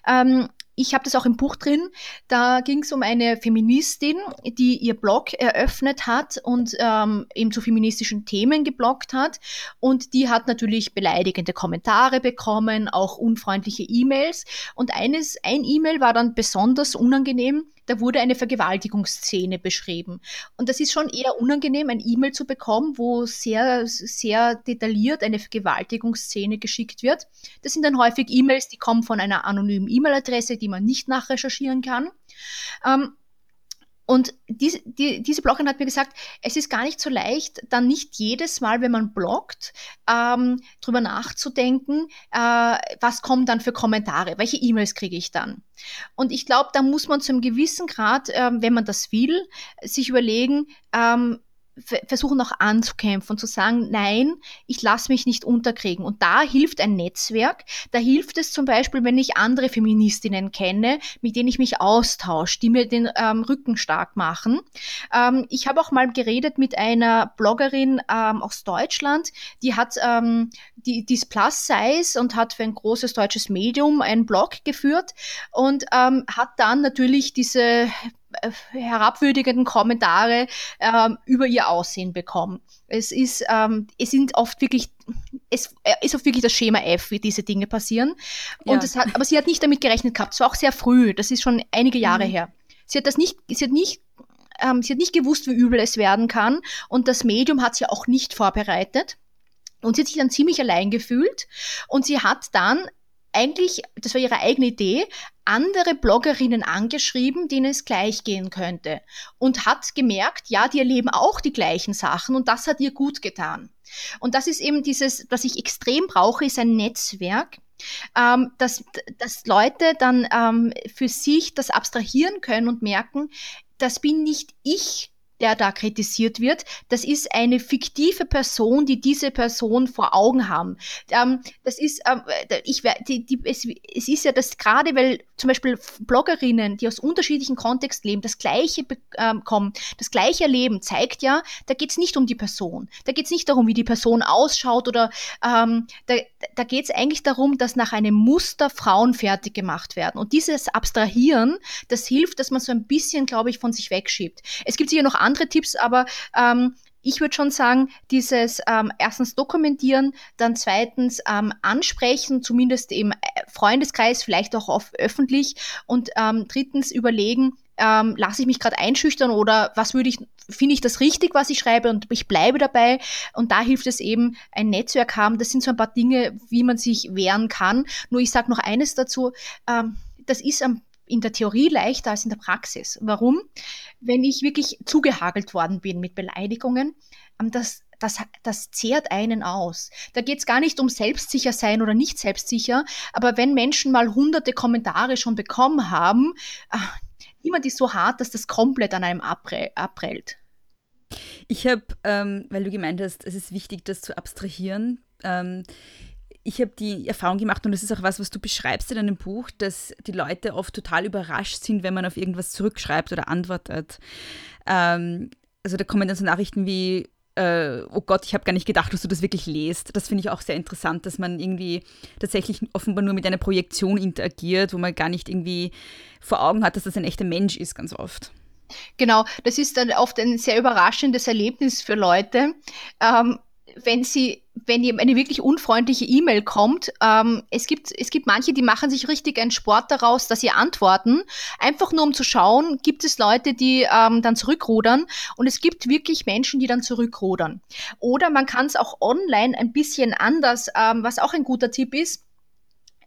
Ähm, ich habe das auch im Buch drin. Da ging es um eine Feministin, die ihr Blog eröffnet hat und ähm, eben zu feministischen Themen gebloggt hat. Und die hat natürlich beleidigende Kommentare bekommen, auch unfreundliche E-Mails. Und eines, ein E-Mail war dann besonders unangenehm da wurde eine Vergewaltigungsszene beschrieben. Und das ist schon eher unangenehm, ein E-Mail zu bekommen, wo sehr, sehr detailliert eine Vergewaltigungsszene geschickt wird. Das sind dann häufig E-Mails, die kommen von einer anonymen E-Mail-Adresse, die man nicht nachrecherchieren kann. Ähm, und diese, die, diese Bloggerin hat mir gesagt, es ist gar nicht so leicht, dann nicht jedes Mal, wenn man bloggt, ähm, drüber nachzudenken, äh, was kommen dann für Kommentare, welche E-Mails kriege ich dann. Und ich glaube, da muss man zu einem gewissen Grad, ähm, wenn man das will, sich überlegen, ähm, versuchen auch anzukämpfen zu sagen, nein, ich lasse mich nicht unterkriegen. Und da hilft ein Netzwerk. Da hilft es zum Beispiel, wenn ich andere Feministinnen kenne, mit denen ich mich austausche, die mir den ähm, Rücken stark machen. Ähm, ich habe auch mal geredet mit einer Bloggerin ähm, aus Deutschland, die hat ähm, die, die ist Plus Size und hat für ein großes deutsches Medium einen Blog geführt und ähm, hat dann natürlich diese herabwürdigenden Kommentare ähm, über ihr Aussehen bekommen. Es ist, ähm, es sind oft wirklich, es äh, ist oft wirklich das Schema F, wie diese Dinge passieren. Und ja. es hat, aber sie hat nicht damit gerechnet gehabt. Es war auch sehr früh. Das ist schon einige Jahre mhm. her. Sie hat das nicht, sie hat nicht ähm, sie hat nicht gewusst, wie übel es werden kann. Und das Medium hat sie auch nicht vorbereitet. Und sie hat sich dann ziemlich allein gefühlt. Und sie hat dann eigentlich, das war ihre eigene Idee, andere Bloggerinnen angeschrieben, denen es gleich gehen könnte. Und hat gemerkt, ja, die erleben auch die gleichen Sachen und das hat ihr gut getan. Und das ist eben dieses, was ich extrem brauche, ist ein Netzwerk, ähm, dass, dass Leute dann ähm, für sich das abstrahieren können und merken, das bin nicht ich, der da kritisiert wird. Das ist eine fiktive Person, die diese Person vor Augen haben. Ähm, das ist, ähm, ich, die, die, es, es ist ja das gerade, weil zum Beispiel Bloggerinnen, die aus unterschiedlichen Kontexten leben, das Gleiche bekommen, ähm, das Gleiche erleben, zeigt ja, da geht es nicht um die Person. Da geht es nicht darum, wie die Person ausschaut oder ähm, da, da geht es eigentlich darum, dass nach einem Muster Frauen fertig gemacht werden. Und dieses Abstrahieren, das hilft, dass man so ein bisschen, glaube ich, von sich wegschiebt. Es gibt sicher noch andere Tipps, aber ähm, ich würde schon sagen, dieses ähm, erstens dokumentieren, dann zweitens ähm, ansprechen, zumindest im äh, Freundeskreis, vielleicht auch auf öffentlich und ähm, drittens überlegen, ähm, lasse ich mich gerade einschüchtern oder was würde ich, finde ich das richtig, was ich schreibe und ich bleibe dabei. Und da hilft es eben, ein Netzwerk haben. Das sind so ein paar Dinge, wie man sich wehren kann. Nur ich sage noch eines dazu, ähm, das ist am in der Theorie leichter als in der Praxis. Warum? Wenn ich wirklich zugehagelt worden bin mit Beleidigungen, ähm, das, das, das zehrt einen aus. Da geht es gar nicht um selbstsicher sein oder nicht selbstsicher, aber wenn Menschen mal hunderte Kommentare schon bekommen haben, niemand ist so hart, dass das komplett an einem abprellt. Ich habe, ähm, weil du gemeint hast, es ist wichtig, das zu abstrahieren. Ähm, ich habe die Erfahrung gemacht, und das ist auch was, was du beschreibst in deinem Buch, dass die Leute oft total überrascht sind, wenn man auf irgendwas zurückschreibt oder antwortet. Ähm, also da kommen dann so Nachrichten wie, äh, oh Gott, ich habe gar nicht gedacht, dass du das wirklich lest. Das finde ich auch sehr interessant, dass man irgendwie tatsächlich offenbar nur mit einer Projektion interagiert, wo man gar nicht irgendwie vor Augen hat, dass das ein echter Mensch ist, ganz oft. Genau, das ist dann oft ein sehr überraschendes Erlebnis für Leute. Ähm, wenn sie, wenn eine wirklich unfreundliche E-Mail kommt, ähm, es gibt, es gibt manche, die machen sich richtig einen Sport daraus, dass sie antworten, einfach nur um zu schauen, gibt es Leute, die ähm, dann zurückrudern? Und es gibt wirklich Menschen, die dann zurückrudern. Oder man kann es auch online ein bisschen anders, ähm, was auch ein guter Tipp ist,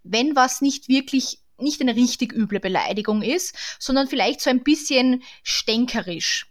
wenn was nicht wirklich nicht eine richtig üble Beleidigung ist, sondern vielleicht so ein bisschen stänkerisch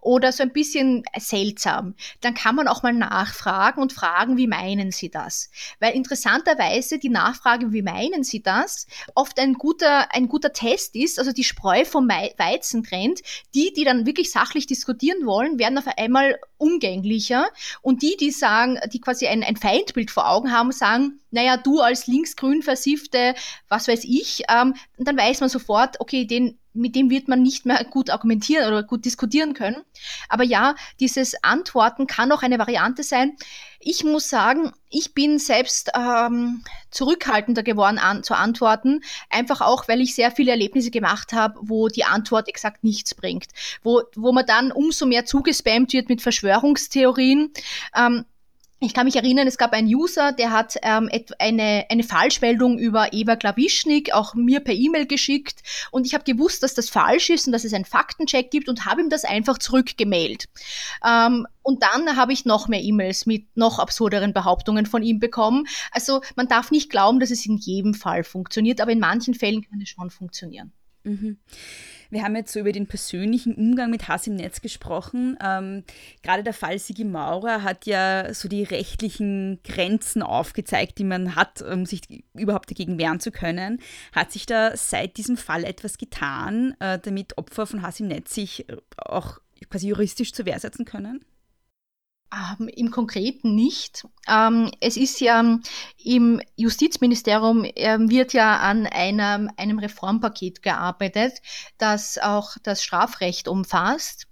oder so ein bisschen seltsam, dann kann man auch mal nachfragen und fragen, wie meinen Sie das? Weil interessanterweise die Nachfrage, wie meinen Sie das, oft ein guter, ein guter Test ist, also die Spreu vom Weizen trennt. Die, die dann wirklich sachlich diskutieren wollen, werden auf einmal umgänglicher und die, die sagen, die quasi ein, ein Feindbild vor Augen haben, sagen, naja, du als linksgrün versiffte, was weiß ich, ähm, dann weiß man sofort, okay, den mit dem wird man nicht mehr gut argumentieren oder gut diskutieren können. Aber ja, dieses Antworten kann auch eine Variante sein. Ich muss sagen, ich bin selbst ähm, zurückhaltender geworden an, zu antworten, einfach auch, weil ich sehr viele Erlebnisse gemacht habe, wo die Antwort exakt nichts bringt, wo, wo man dann umso mehr zugespammt wird mit Verschwörungstheorien. Ähm, ich kann mich erinnern, es gab einen User, der hat ähm, eine, eine Falschmeldung über Eva Klawischnik auch mir per E-Mail geschickt und ich habe gewusst, dass das falsch ist und dass es einen Faktencheck gibt und habe ihm das einfach zurückgemailt. Ähm, und dann habe ich noch mehr E-Mails mit noch absurderen Behauptungen von ihm bekommen. Also man darf nicht glauben, dass es in jedem Fall funktioniert, aber in manchen Fällen kann es schon funktionieren. Mhm. Wir haben jetzt so über den persönlichen Umgang mit Hass im Netz gesprochen. Ähm, gerade der Fall Sigi Maurer hat ja so die rechtlichen Grenzen aufgezeigt, die man hat, um sich überhaupt dagegen wehren zu können. Hat sich da seit diesem Fall etwas getan, äh, damit Opfer von Hass im Netz sich äh, auch quasi juristisch zur Wehr setzen können? Ähm, Im Konkreten nicht. Ähm, es ist ja im Justizministerium wird ja an einem, einem Reformpaket gearbeitet, das auch das Strafrecht umfasst.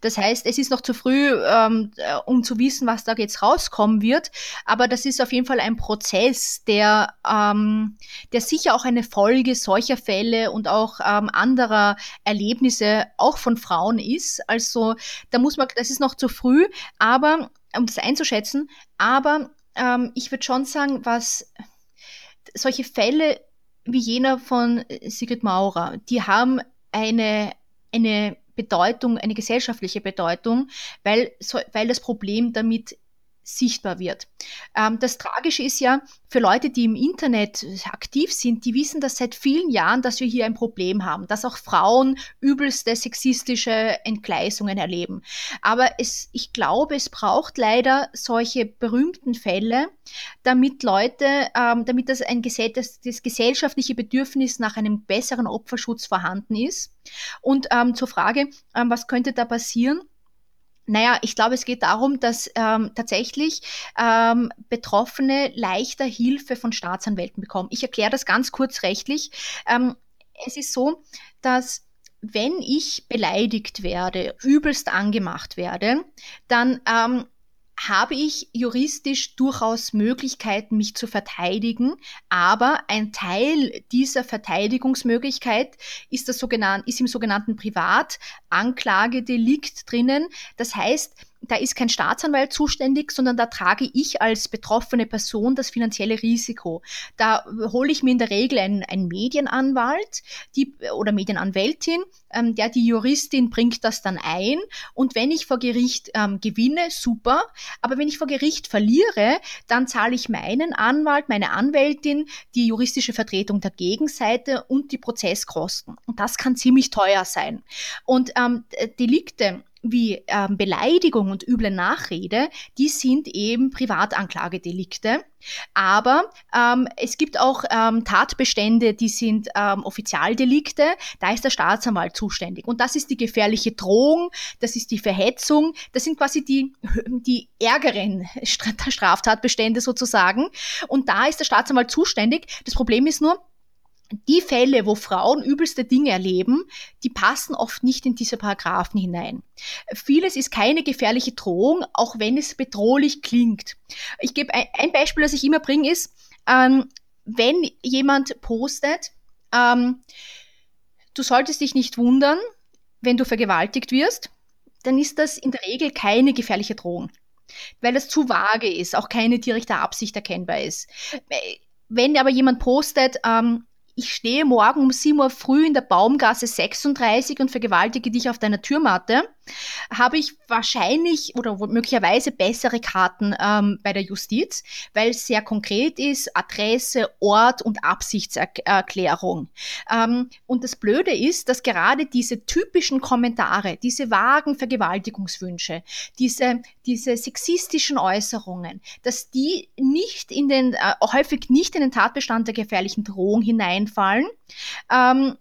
Das heißt, es ist noch zu früh, ähm, äh, um zu wissen, was da jetzt rauskommen wird. Aber das ist auf jeden Fall ein Prozess, der, ähm, der sicher auch eine Folge solcher Fälle und auch ähm, anderer Erlebnisse auch von Frauen ist. Also da muss man, das ist noch zu früh, aber um das einzuschätzen. Aber ähm, ich würde schon sagen, was solche Fälle wie jener von Sigrid Maurer, die haben eine, eine Bedeutung, eine gesellschaftliche Bedeutung, weil, so, weil das Problem damit sichtbar wird. Ähm, das Tragische ist ja, für Leute, die im Internet aktiv sind, die wissen das seit vielen Jahren, dass wir hier ein Problem haben, dass auch Frauen übelste sexistische Entgleisungen erleben. Aber es, ich glaube, es braucht leider solche berühmten Fälle, damit Leute, ähm, damit das, ein, das, das gesellschaftliche Bedürfnis nach einem besseren Opferschutz vorhanden ist. Und ähm, zur Frage, ähm, was könnte da passieren? Naja, ich glaube, es geht darum, dass ähm, tatsächlich ähm, Betroffene leichter Hilfe von Staatsanwälten bekommen. Ich erkläre das ganz kurz rechtlich. Ähm, es ist so, dass wenn ich beleidigt werde, übelst angemacht werde, dann ähm, habe ich juristisch durchaus Möglichkeiten, mich zu verteidigen, aber ein Teil dieser Verteidigungsmöglichkeit ist, das sogenannte, ist im sogenannten Privatanklagedelikt drinnen. Das heißt, da ist kein Staatsanwalt zuständig, sondern da trage ich als betroffene Person das finanzielle Risiko. Da hole ich mir in der Regel einen, einen Medienanwalt die, oder Medienanwältin, ähm, der die Juristin bringt das dann ein. Und wenn ich vor Gericht ähm, gewinne, super. Aber wenn ich vor Gericht verliere, dann zahle ich meinen Anwalt, meine Anwältin, die juristische Vertretung der Gegenseite und die Prozesskosten. Und das kann ziemlich teuer sein. Und ähm, Delikte, wie ähm, Beleidigung und üble Nachrede, die sind eben Privatanklagedelikte. Aber ähm, es gibt auch ähm, Tatbestände, die sind ähm, Offizialdelikte. Da ist der Staatsanwalt zuständig. Und das ist die gefährliche Drohung, das ist die Verhetzung, das sind quasi die, (laughs) die ärgeren Straftatbestände sozusagen. Und da ist der Staatsanwalt zuständig. Das Problem ist nur, die Fälle, wo Frauen übelste Dinge erleben, die passen oft nicht in diese Paragraphen hinein. Vieles ist keine gefährliche Drohung, auch wenn es bedrohlich klingt. Ich gebe ein, Beispiel, das ich immer bringe, ist, ähm, wenn jemand postet, ähm, du solltest dich nicht wundern, wenn du vergewaltigt wirst, dann ist das in der Regel keine gefährliche Drohung, weil das zu vage ist, auch keine direkte Absicht erkennbar ist. Wenn aber jemand postet, ähm, ich stehe morgen um 7 Uhr früh in der Baumgasse 36 und vergewaltige dich auf deiner Türmatte, habe ich wahrscheinlich oder möglicherweise bessere Karten ähm, bei der Justiz, weil es sehr konkret ist, Adresse, Ort und Absichtserklärung. Ähm, und das Blöde ist, dass gerade diese typischen Kommentare, diese vagen Vergewaltigungswünsche, diese, diese sexistischen Äußerungen, dass die nicht in den, äh, häufig nicht in den Tatbestand der gefährlichen Drohung hineinfallen. Ähm,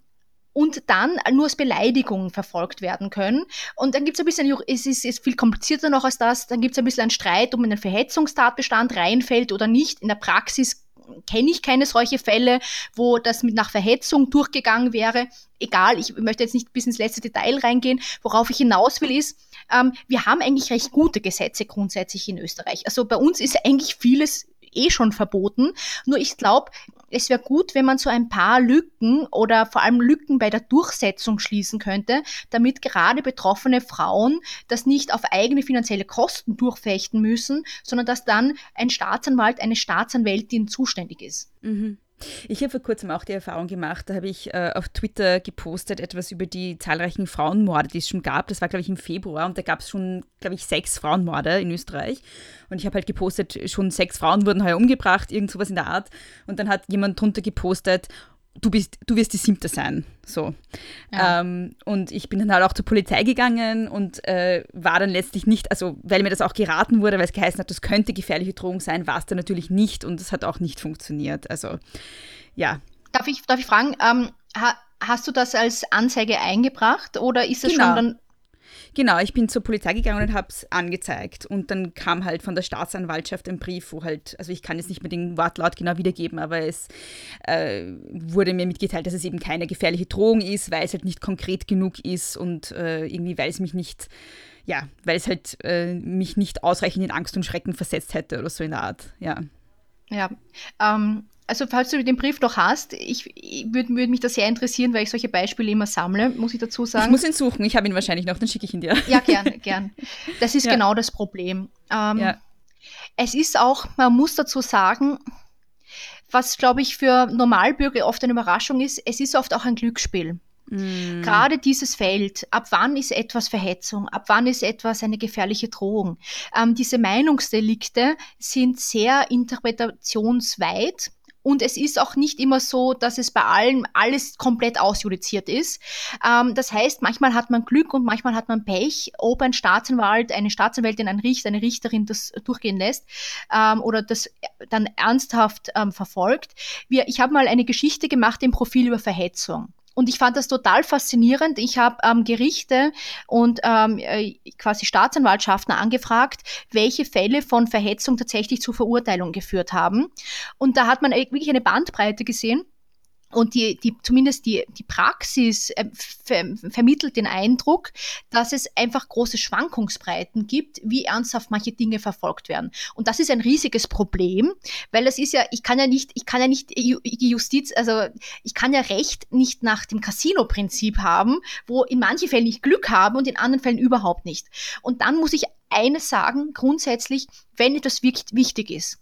und dann nur als Beleidigung verfolgt werden können. Und dann gibt es ein bisschen, es ist, ist, viel komplizierter noch als das, dann gibt es ein bisschen einen Streit, ob man in den Verhetzungstatbestand reinfällt oder nicht. In der Praxis kenne ich keine solche Fälle, wo das mit nach Verhetzung durchgegangen wäre. Egal, ich möchte jetzt nicht bis ins letzte Detail reingehen. Worauf ich hinaus will, ist, ähm, wir haben eigentlich recht gute Gesetze grundsätzlich in Österreich. Also bei uns ist eigentlich vieles eh schon verboten. Nur ich glaube, es wäre gut, wenn man so ein paar Lücken oder vor allem Lücken bei der Durchsetzung schließen könnte, damit gerade betroffene Frauen das nicht auf eigene finanzielle Kosten durchfechten müssen, sondern dass dann ein Staatsanwalt, eine Staatsanwältin zuständig ist. Mhm. Ich habe vor kurzem auch die Erfahrung gemacht, da habe ich äh, auf Twitter gepostet etwas über die zahlreichen Frauenmorde, die es schon gab. Das war, glaube ich, im Februar und da gab es schon, glaube ich, sechs Frauenmorde in Österreich. Und ich habe halt gepostet, schon sechs Frauen wurden heuer umgebracht, irgend sowas in der Art. Und dann hat jemand drunter gepostet, du bist, du wirst die siebte sein. So. Ja. Ähm, und ich bin dann halt auch zur Polizei gegangen und äh, war dann letztlich nicht, also weil mir das auch geraten wurde, weil es geheißen hat, das könnte gefährliche Drohung sein, war es dann natürlich nicht und es hat auch nicht funktioniert. Also ja. Darf ich, darf ich fragen, ähm, ha, hast du das als Anzeige eingebracht oder ist es genau. schon dann Genau, ich bin zur Polizei gegangen und habe es angezeigt. Und dann kam halt von der Staatsanwaltschaft ein Brief, wo halt, also ich kann jetzt nicht mehr den Wortlaut genau wiedergeben, aber es äh, wurde mir mitgeteilt, dass es eben keine gefährliche Drohung ist, weil es halt nicht konkret genug ist und äh, irgendwie, weil es mich nicht, ja, weil es halt äh, mich nicht ausreichend in Angst und Schrecken versetzt hätte oder so in der Art, ja. Ja, ähm, also falls du den Brief noch hast, ich, ich würde würd mich das sehr interessieren, weil ich solche Beispiele immer sammle, muss ich dazu sagen. Ich muss ihn suchen, ich habe ihn wahrscheinlich noch, dann schicke ich ihn dir. Ja, gern, (laughs) gern. Das ist ja. genau das Problem. Ähm, ja. Es ist auch, man muss dazu sagen, was, glaube ich, für Normalbürger oft eine Überraschung ist, es ist oft auch ein Glücksspiel. Mm. Gerade dieses Feld, ab wann ist etwas Verhetzung, ab wann ist etwas eine gefährliche Drohung. Ähm, diese Meinungsdelikte sind sehr interpretationsweit und es ist auch nicht immer so, dass es bei allen alles komplett ausjudiziert ist. Ähm, das heißt, manchmal hat man Glück und manchmal hat man Pech, ob ein Staatsanwalt, eine Staatsanwältin, ein Richter, eine Richterin das durchgehen lässt ähm, oder das dann ernsthaft ähm, verfolgt. Wir, ich habe mal eine Geschichte gemacht im Profil über Verhetzung. Und ich fand das total faszinierend. Ich habe ähm, Gerichte und ähm, äh, quasi Staatsanwaltschaften angefragt, welche Fälle von Verhetzung tatsächlich zur Verurteilung geführt haben. Und da hat man wirklich eine Bandbreite gesehen. Und die, die, zumindest die, die Praxis äh, ver, vermittelt den Eindruck, dass es einfach große Schwankungsbreiten gibt, wie ernsthaft manche Dinge verfolgt werden. Und das ist ein riesiges Problem, weil das ist ja, ich kann ja nicht, ich kann ja nicht die Justiz, also ich kann ja Recht nicht nach dem Casino-Prinzip haben, wo in manchen Fällen ich Glück habe und in anderen Fällen überhaupt nicht. Und dann muss ich eines sagen, grundsätzlich, wenn etwas wirklich wichtig ist,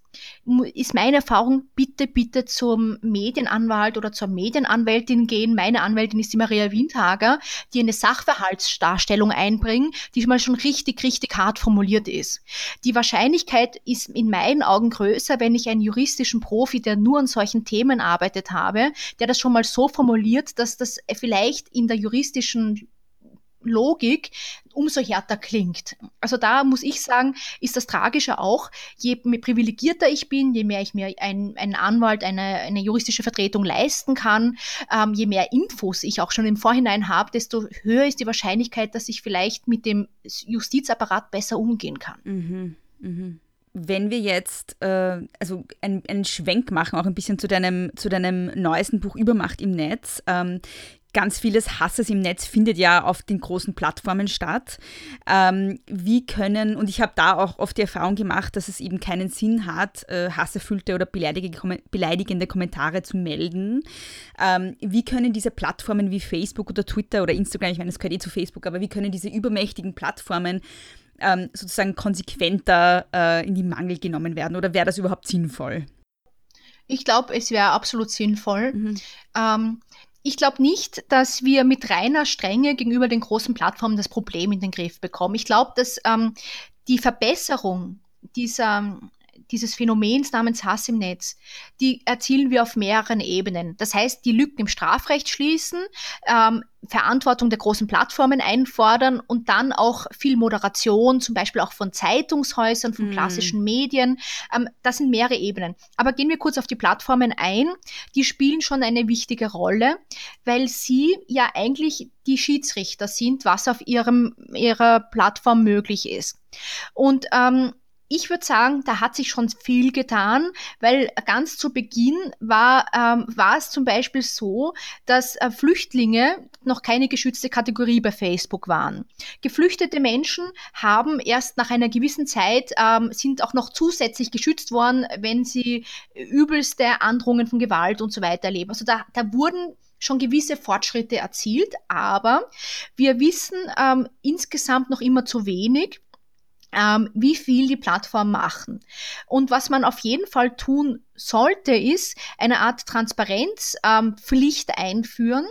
ist meine Erfahrung, bitte, bitte zum Medienanwalt oder zur Medienanwältin gehen. Meine Anwältin ist die Maria Windhager, die eine Sachverhaltsdarstellung einbringen, die mal schon richtig, richtig hart formuliert ist. Die Wahrscheinlichkeit ist in meinen Augen größer, wenn ich einen juristischen Profi, der nur an solchen Themen arbeitet habe, der das schon mal so formuliert, dass das vielleicht in der juristischen Logik umso härter klingt. Also da muss ich sagen, ist das Tragische auch, je privilegierter ich bin, je mehr ich mir ein, einen Anwalt, eine, eine juristische Vertretung leisten kann, ähm, je mehr Infos ich auch schon im Vorhinein habe, desto höher ist die Wahrscheinlichkeit, dass ich vielleicht mit dem Justizapparat besser umgehen kann. Mhm, mhm wenn wir jetzt äh, also einen, einen, Schwenk machen, auch ein bisschen zu deinem, zu deinem neuesten Buch Übermacht im Netz. Ähm, ganz vieles Hasses im Netz findet ja auf den großen Plattformen statt. Ähm, wie können, und ich habe da auch oft die Erfahrung gemacht, dass es eben keinen Sinn hat, äh, hasserfüllte oder beleidigende Kommentare zu melden. Ähm, wie können diese Plattformen wie Facebook oder Twitter oder Instagram, ich meine, es gehört eh zu Facebook, aber wie können diese übermächtigen Plattformen ähm, sozusagen konsequenter äh, in die Mangel genommen werden oder wäre das überhaupt sinnvoll? Ich glaube, es wäre absolut sinnvoll. Mhm. Ähm, ich glaube nicht, dass wir mit reiner Strenge gegenüber den großen Plattformen das Problem in den Griff bekommen. Ich glaube, dass ähm, die Verbesserung dieser dieses Phänomens namens Hass im Netz, die erzielen wir auf mehreren Ebenen. Das heißt, die Lücken im Strafrecht schließen, ähm, Verantwortung der großen Plattformen einfordern und dann auch viel Moderation, zum Beispiel auch von Zeitungshäusern, von mm. klassischen Medien. Ähm, das sind mehrere Ebenen. Aber gehen wir kurz auf die Plattformen ein. Die spielen schon eine wichtige Rolle, weil sie ja eigentlich die Schiedsrichter sind, was auf ihrem, ihrer Plattform möglich ist. Und ähm, ich würde sagen, da hat sich schon viel getan, weil ganz zu Beginn war, ähm, war es zum Beispiel so, dass äh, Flüchtlinge noch keine geschützte Kategorie bei Facebook waren. Geflüchtete Menschen haben erst nach einer gewissen Zeit, ähm, sind auch noch zusätzlich geschützt worden, wenn sie übelste Androhungen von Gewalt und so weiter erleben. Also da, da wurden schon gewisse Fortschritte erzielt, aber wir wissen ähm, insgesamt noch immer zu wenig ähm, wie viel die Plattformen machen. Und was man auf jeden Fall tun sollte, ist eine Art Transparenzpflicht ähm, einführen,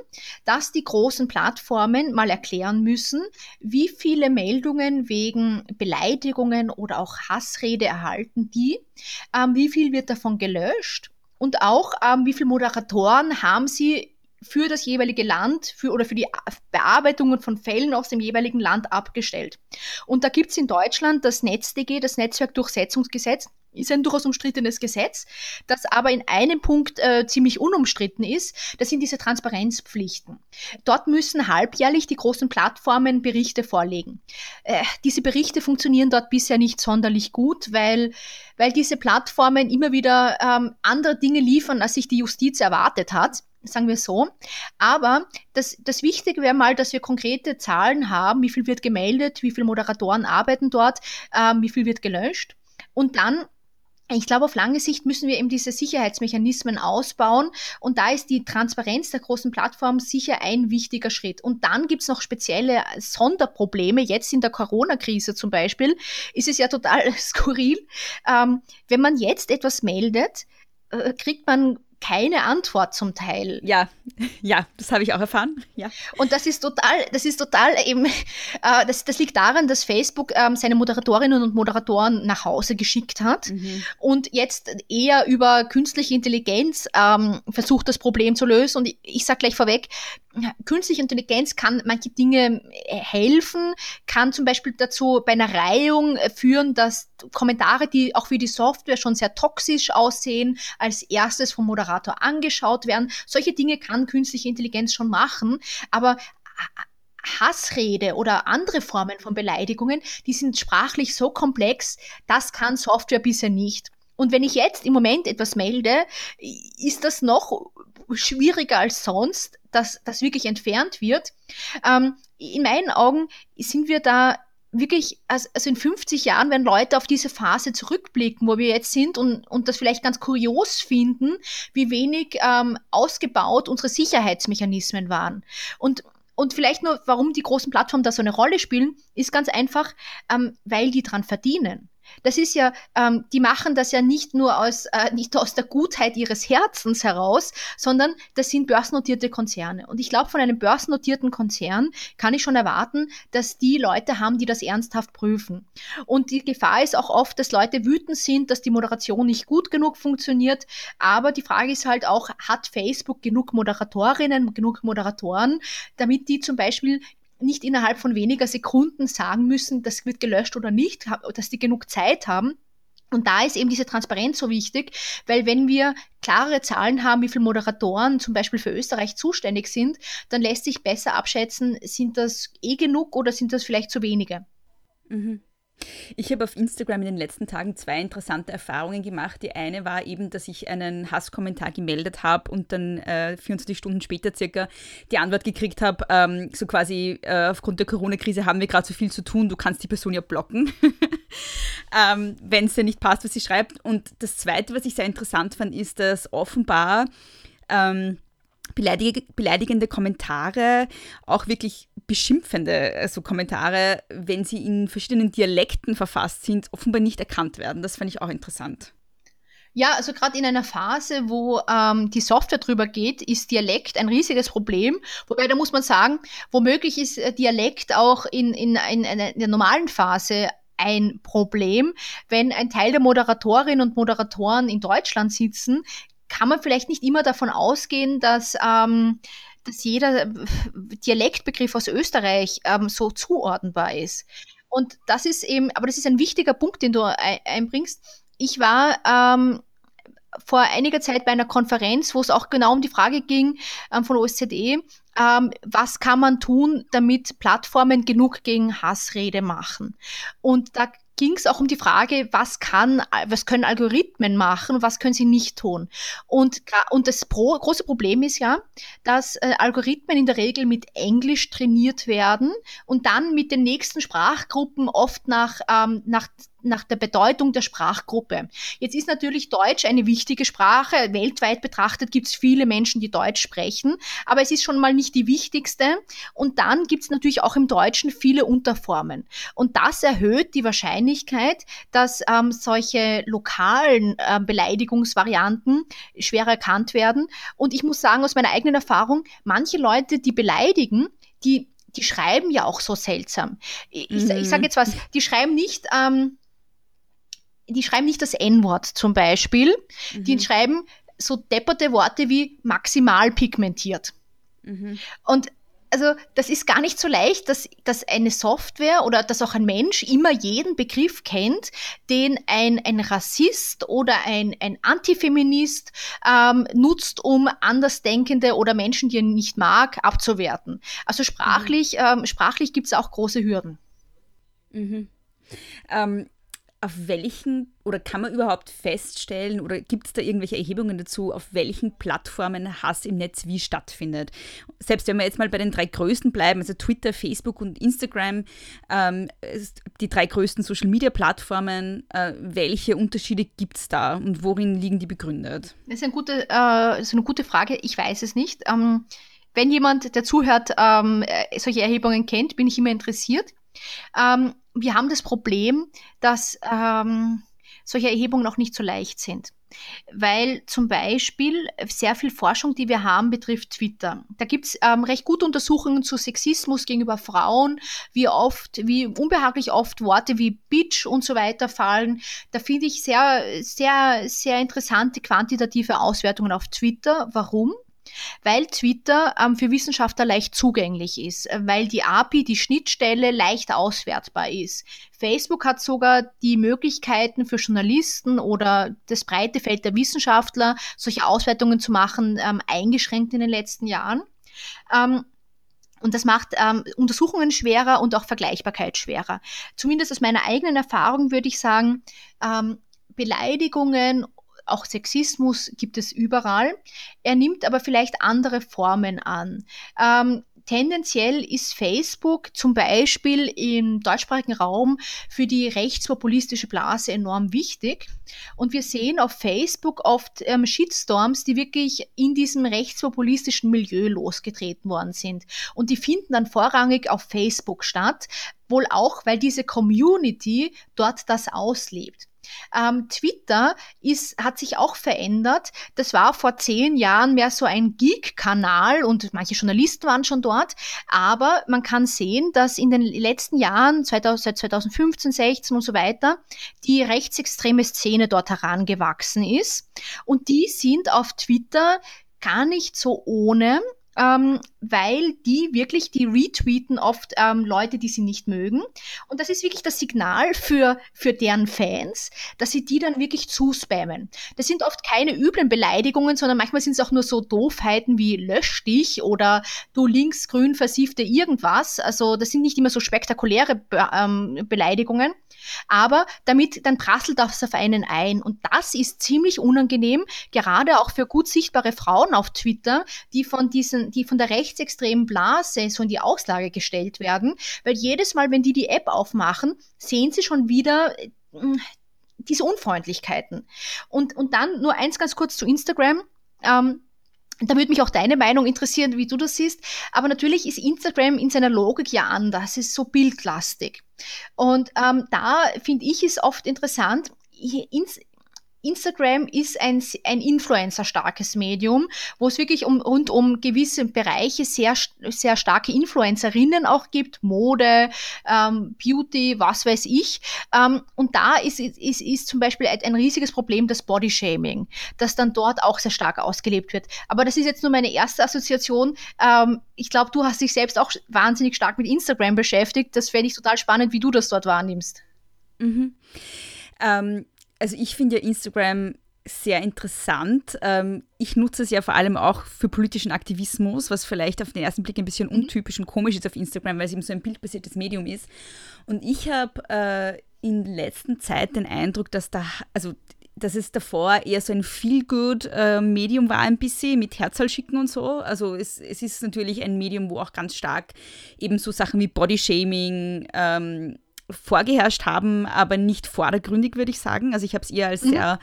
dass die großen Plattformen mal erklären müssen, wie viele Meldungen wegen Beleidigungen oder auch Hassrede erhalten die, ähm, wie viel wird davon gelöscht und auch ähm, wie viele Moderatoren haben sie für das jeweilige Land für, oder für die Bearbeitungen von Fällen aus dem jeweiligen Land abgestellt. Und da gibt es in Deutschland das NetzDG, das Netzwerkdurchsetzungsgesetz, ist ein durchaus umstrittenes Gesetz, das aber in einem Punkt äh, ziemlich unumstritten ist. Das sind diese Transparenzpflichten. Dort müssen halbjährlich die großen Plattformen Berichte vorlegen. Äh, diese Berichte funktionieren dort bisher nicht sonderlich gut, weil, weil diese Plattformen immer wieder ähm, andere Dinge liefern, als sich die Justiz erwartet hat sagen wir so. Aber das, das Wichtige wäre mal, dass wir konkrete Zahlen haben, wie viel wird gemeldet, wie viele Moderatoren arbeiten dort, ähm, wie viel wird gelöscht. Und dann ich glaube, auf lange Sicht müssen wir eben diese Sicherheitsmechanismen ausbauen und da ist die Transparenz der großen Plattformen sicher ein wichtiger Schritt. Und dann gibt es noch spezielle Sonderprobleme. Jetzt in der Corona-Krise zum Beispiel ist es ja total (laughs) skurril. Ähm, wenn man jetzt etwas meldet, äh, kriegt man keine Antwort zum Teil. Ja, (laughs) ja, das habe ich auch erfahren. Ja. Und das ist total, das ist total eben, äh, das, das liegt daran, dass Facebook ähm, seine Moderatorinnen und Moderatoren nach Hause geschickt hat mhm. und jetzt eher über künstliche Intelligenz ähm, versucht, das Problem zu lösen. Und ich, ich sage gleich vorweg, künstliche Intelligenz kann manche Dinge äh, helfen, kann zum Beispiel dazu bei einer Reihung äh, führen, dass Kommentare, die auch für die Software schon sehr toxisch aussehen, als erstes vom Moderator angeschaut werden. Solche Dinge kann künstliche Intelligenz schon machen, aber Hassrede oder andere Formen von Beleidigungen, die sind sprachlich so komplex, das kann Software bisher nicht. Und wenn ich jetzt im Moment etwas melde, ist das noch schwieriger als sonst, dass das wirklich entfernt wird. Ähm, in meinen Augen sind wir da wirklich, also in 50 Jahren werden Leute auf diese Phase zurückblicken, wo wir jetzt sind und, und das vielleicht ganz kurios finden, wie wenig ähm, ausgebaut unsere Sicherheitsmechanismen waren. Und und vielleicht nur, warum die großen Plattformen da so eine Rolle spielen, ist ganz einfach, ähm, weil die dran verdienen. Das ist ja, ähm, die machen das ja nicht nur aus, äh, nicht aus der Gutheit ihres Herzens heraus, sondern das sind börsennotierte Konzerne. Und ich glaube, von einem börsennotierten Konzern kann ich schon erwarten, dass die Leute haben, die das ernsthaft prüfen. Und die Gefahr ist auch oft, dass Leute wütend sind, dass die Moderation nicht gut genug funktioniert. Aber die Frage ist halt auch, hat Facebook genug Moderatorinnen, genug Moderatoren, damit die zum Beispiel nicht innerhalb von weniger Sekunden sagen müssen, das wird gelöscht oder nicht, dass die genug Zeit haben. Und da ist eben diese Transparenz so wichtig, weil wenn wir klare Zahlen haben, wie viele Moderatoren zum Beispiel für Österreich zuständig sind, dann lässt sich besser abschätzen, sind das eh genug oder sind das vielleicht zu wenige. Mhm. Ich habe auf Instagram in den letzten Tagen zwei interessante Erfahrungen gemacht. Die eine war eben, dass ich einen Hasskommentar gemeldet habe und dann äh, 24 Stunden später circa die Antwort gekriegt habe, ähm, so quasi äh, aufgrund der Corona-Krise haben wir gerade so viel zu tun, du kannst die Person ja blocken, (laughs) ähm, wenn es dir nicht passt, was sie schreibt. Und das zweite, was ich sehr interessant fand, ist, dass offenbar ähm, beleidigende Kommentare, auch wirklich beschimpfende also Kommentare, wenn sie in verschiedenen Dialekten verfasst sind, offenbar nicht erkannt werden. Das fand ich auch interessant. Ja, also gerade in einer Phase, wo ähm, die Software drüber geht, ist Dialekt ein riesiges Problem. Wobei, da muss man sagen, womöglich ist äh, Dialekt auch in, in, in, in der normalen Phase ein Problem. Wenn ein Teil der Moderatorinnen und Moderatoren in Deutschland sitzen, kann man vielleicht nicht immer davon ausgehen, dass, ähm, dass jeder Dialektbegriff aus Österreich ähm, so zuordnenbar ist. Und das ist eben, aber das ist ein wichtiger Punkt, den du einbringst ich war ähm, vor einiger Zeit bei einer Konferenz, wo es auch genau um die Frage ging ähm, von OSZE, ähm, was kann man tun, damit Plattformen genug gegen Hassrede machen. Und da ging es auch um die Frage, was kann, was können Algorithmen machen, was können sie nicht tun. Und, und das Pro, große Problem ist ja, dass äh, Algorithmen in der Regel mit Englisch trainiert werden und dann mit den nächsten Sprachgruppen oft nach, ähm, nach nach der Bedeutung der Sprachgruppe. Jetzt ist natürlich Deutsch eine wichtige Sprache. Weltweit betrachtet gibt es viele Menschen, die Deutsch sprechen, aber es ist schon mal nicht die wichtigste. Und dann gibt es natürlich auch im Deutschen viele Unterformen. Und das erhöht die Wahrscheinlichkeit, dass ähm, solche lokalen äh, Beleidigungsvarianten schwer erkannt werden. Und ich muss sagen, aus meiner eigenen Erfahrung, manche Leute, die beleidigen, die die schreiben ja auch so seltsam. Ich, mhm. ich sage jetzt was, die schreiben nicht, ähm, die schreiben nicht das N-Wort zum Beispiel, mhm. die schreiben so depperte Worte wie maximal pigmentiert. Mhm. Und also das ist gar nicht so leicht, dass, dass eine Software oder dass auch ein Mensch immer jeden Begriff kennt, den ein, ein Rassist oder ein, ein Antifeminist ähm, nutzt, um Andersdenkende oder Menschen, die er nicht mag, abzuwerten. Also sprachlich, mhm. ähm, sprachlich gibt es auch große Hürden. Mhm. Ähm, auf welchen oder kann man überhaupt feststellen oder gibt es da irgendwelche Erhebungen dazu, auf welchen Plattformen Hass im Netz wie stattfindet? Selbst wenn wir jetzt mal bei den drei größten bleiben, also Twitter, Facebook und Instagram, ähm, die drei größten Social-Media-Plattformen, äh, welche Unterschiede gibt es da und worin liegen die begründet? Das ist, eine gute, äh, ist eine gute Frage, ich weiß es nicht. Ähm, wenn jemand, der zuhört, ähm, äh, solche Erhebungen kennt, bin ich immer interessiert. Ähm, wir haben das Problem, dass ähm, solche Erhebungen auch nicht so leicht sind. Weil zum Beispiel sehr viel Forschung, die wir haben, betrifft Twitter. Da gibt es ähm, recht gute Untersuchungen zu Sexismus gegenüber Frauen, wie oft, wie unbehaglich oft Worte wie Bitch und so weiter fallen. Da finde ich sehr, sehr, sehr interessante quantitative Auswertungen auf Twitter. Warum? Weil Twitter ähm, für Wissenschaftler leicht zugänglich ist, äh, weil die API, die Schnittstelle, leicht auswertbar ist. Facebook hat sogar die Möglichkeiten für Journalisten oder das breite Feld der Wissenschaftler, solche Auswertungen zu machen, ähm, eingeschränkt in den letzten Jahren. Ähm, und das macht ähm, Untersuchungen schwerer und auch Vergleichbarkeit schwerer. Zumindest aus meiner eigenen Erfahrung würde ich sagen, ähm, Beleidigungen auch Sexismus gibt es überall. Er nimmt aber vielleicht andere Formen an. Ähm, tendenziell ist Facebook zum Beispiel im deutschsprachigen Raum für die rechtspopulistische Blase enorm wichtig. Und wir sehen auf Facebook oft ähm, Shitstorms, die wirklich in diesem rechtspopulistischen Milieu losgetreten worden sind. Und die finden dann vorrangig auf Facebook statt, wohl auch, weil diese Community dort das auslebt. Ähm, Twitter ist, hat sich auch verändert. Das war vor zehn Jahren mehr so ein Geek-Kanal und manche Journalisten waren schon dort. Aber man kann sehen, dass in den letzten Jahren, 2000, seit 2015, 16 und so weiter, die rechtsextreme Szene dort herangewachsen ist. Und die sind auf Twitter gar nicht so ohne ähm, weil die wirklich, die retweeten oft ähm, Leute, die sie nicht mögen. Und das ist wirklich das Signal für, für deren Fans, dass sie die dann wirklich zuspammen. Das sind oft keine üblen Beleidigungen, sondern manchmal sind es auch nur so Doofheiten wie lösch dich oder du linksgrün versiefte irgendwas. Also das sind nicht immer so spektakuläre Be ähm, Beleidigungen. Aber damit, dann prasselt das auf einen ein. Und das ist ziemlich unangenehm, gerade auch für gut sichtbare Frauen auf Twitter, die von diesen, die von der rechtsextremen Blase so in die Auslage gestellt werden. Weil jedes Mal, wenn die die App aufmachen, sehen sie schon wieder, äh, diese Unfreundlichkeiten. Und, und dann nur eins ganz kurz zu Instagram. Ähm, da würde mich auch deine Meinung interessieren, wie du das siehst. Aber natürlich ist Instagram in seiner Logik ja anders, ist so bildlastig. Und ähm, da finde ich es oft interessant, Instagram ist ein, ein Influencer-starkes Medium, wo es wirklich um, rund um gewisse Bereiche sehr, sehr starke Influencerinnen auch gibt, Mode, ähm, Beauty, was weiß ich. Ähm, und da ist, ist, ist zum Beispiel ein, riesiges Problem das Bodyshaming, das dann dort auch sehr stark ausgelebt wird. Aber das ist jetzt nur meine erste Assoziation. Ähm, ich glaube, du hast dich selbst auch wahnsinnig stark mit Instagram beschäftigt. Das fände ich total spannend, wie du das dort wahrnimmst. Mhm. Ähm, also ich finde ja Instagram sehr interessant. Ähm, ich nutze es ja vor allem auch für politischen Aktivismus, was vielleicht auf den ersten Blick ein bisschen mhm. untypisch und komisch ist auf Instagram, weil es eben so ein bildbasiertes Medium ist. Und ich habe äh, in letzter Zeit den Eindruck, dass da, also dass es davor eher so ein Feel-Good-Medium äh, war, ein bisschen mit Herzal schicken und so. Also es, es ist natürlich ein Medium, wo auch ganz stark eben so Sachen wie Bodyshaming, ähm, vorgeherrscht haben, aber nicht vordergründig, würde ich sagen. Also ich habe es eher als mhm. sehr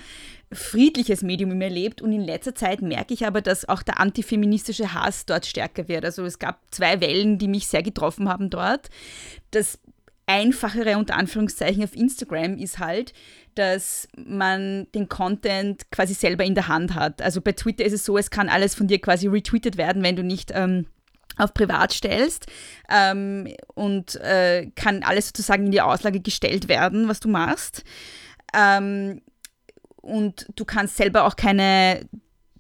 friedliches Medium erlebt und in letzter Zeit merke ich aber, dass auch der antifeministische Hass dort stärker wird. Also es gab zwei Wellen, die mich sehr getroffen haben dort. Das einfachere unter Anführungszeichen auf Instagram ist halt, dass man den Content quasi selber in der Hand hat. Also bei Twitter ist es so, es kann alles von dir quasi retweetet werden, wenn du nicht ähm, auf privat stellst ähm, und äh, kann alles sozusagen in die Auslage gestellt werden, was du machst. Ähm, und du kannst selber auch keine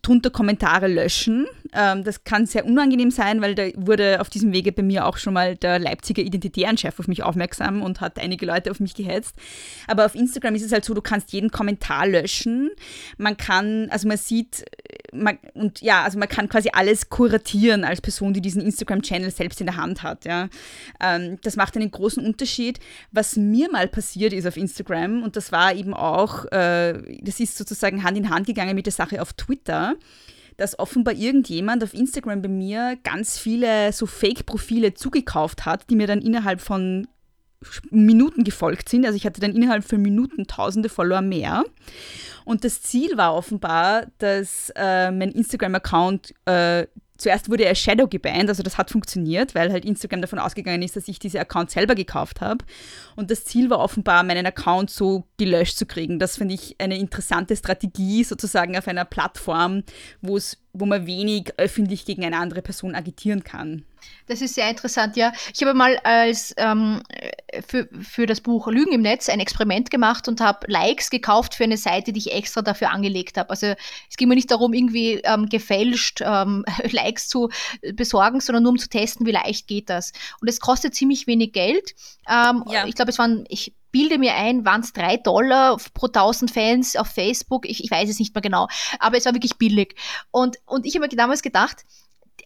drunter Kommentare löschen. Ähm, das kann sehr unangenehm sein, weil da wurde auf diesem Wege bei mir auch schon mal der Leipziger Identitärenchef auf mich aufmerksam und hat einige Leute auf mich gehetzt. Aber auf Instagram ist es halt so, du kannst jeden Kommentar löschen. Man kann, also man sieht, man, und ja, also man kann quasi alles kuratieren als Person, die diesen Instagram-Channel selbst in der Hand hat. Ja. Ähm, das macht einen großen Unterschied. Was mir mal passiert ist auf Instagram, und das war eben auch, äh, das ist sozusagen Hand in Hand gegangen mit der Sache auf Twitter, dass offenbar irgendjemand auf Instagram bei mir ganz viele so Fake-Profile zugekauft hat, die mir dann innerhalb von Minuten gefolgt sind. Also ich hatte dann innerhalb von Minuten tausende Follower mehr. Und das Ziel war offenbar, dass äh, mein Instagram-Account äh, zuerst wurde er Shadow gebannt, also das hat funktioniert, weil halt Instagram davon ausgegangen ist, dass ich diese Account selber gekauft habe. Und das Ziel war offenbar, meinen Account so gelöscht zu kriegen. Das finde ich eine interessante Strategie, sozusagen auf einer Plattform, wo man wenig öffentlich gegen eine andere Person agitieren kann. Das ist sehr interessant, ja. Ich habe mal als ähm, für, für das Buch Lügen im Netz ein Experiment gemacht und habe Likes gekauft für eine Seite, die ich extra dafür angelegt habe. Also es ging mir nicht darum, irgendwie ähm, gefälscht ähm, (laughs) Likes zu besorgen, sondern nur um zu testen, wie leicht geht das. Und es kostet ziemlich wenig Geld. Ähm, ja. Ich glaube, es waren, ich bilde mir ein, waren es drei Dollar pro tausend Fans auf Facebook. Ich, ich weiß es nicht mehr genau, aber es war wirklich billig. Und, und ich habe mir damals gedacht,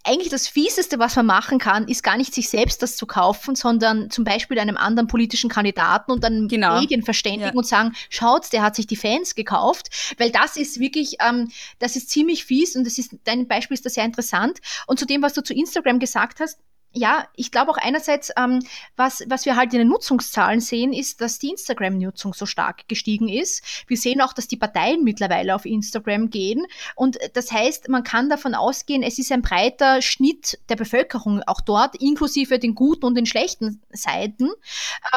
eigentlich das Fieseste, was man machen kann, ist gar nicht sich selbst das zu kaufen, sondern zum Beispiel einem anderen politischen Kandidaten und dann genau. Medien verständigen ja. und sagen, schaut, der hat sich die Fans gekauft, weil das ist wirklich, ähm, das ist ziemlich fies und das ist, dein Beispiel ist da sehr interessant. Und zu dem, was du zu Instagram gesagt hast, ja, ich glaube auch einerseits, ähm, was, was wir halt in den Nutzungszahlen sehen, ist, dass die Instagram-Nutzung so stark gestiegen ist. Wir sehen auch, dass die Parteien mittlerweile auf Instagram gehen. Und das heißt, man kann davon ausgehen, es ist ein breiter Schnitt der Bevölkerung auch dort, inklusive den guten und den schlechten Seiten.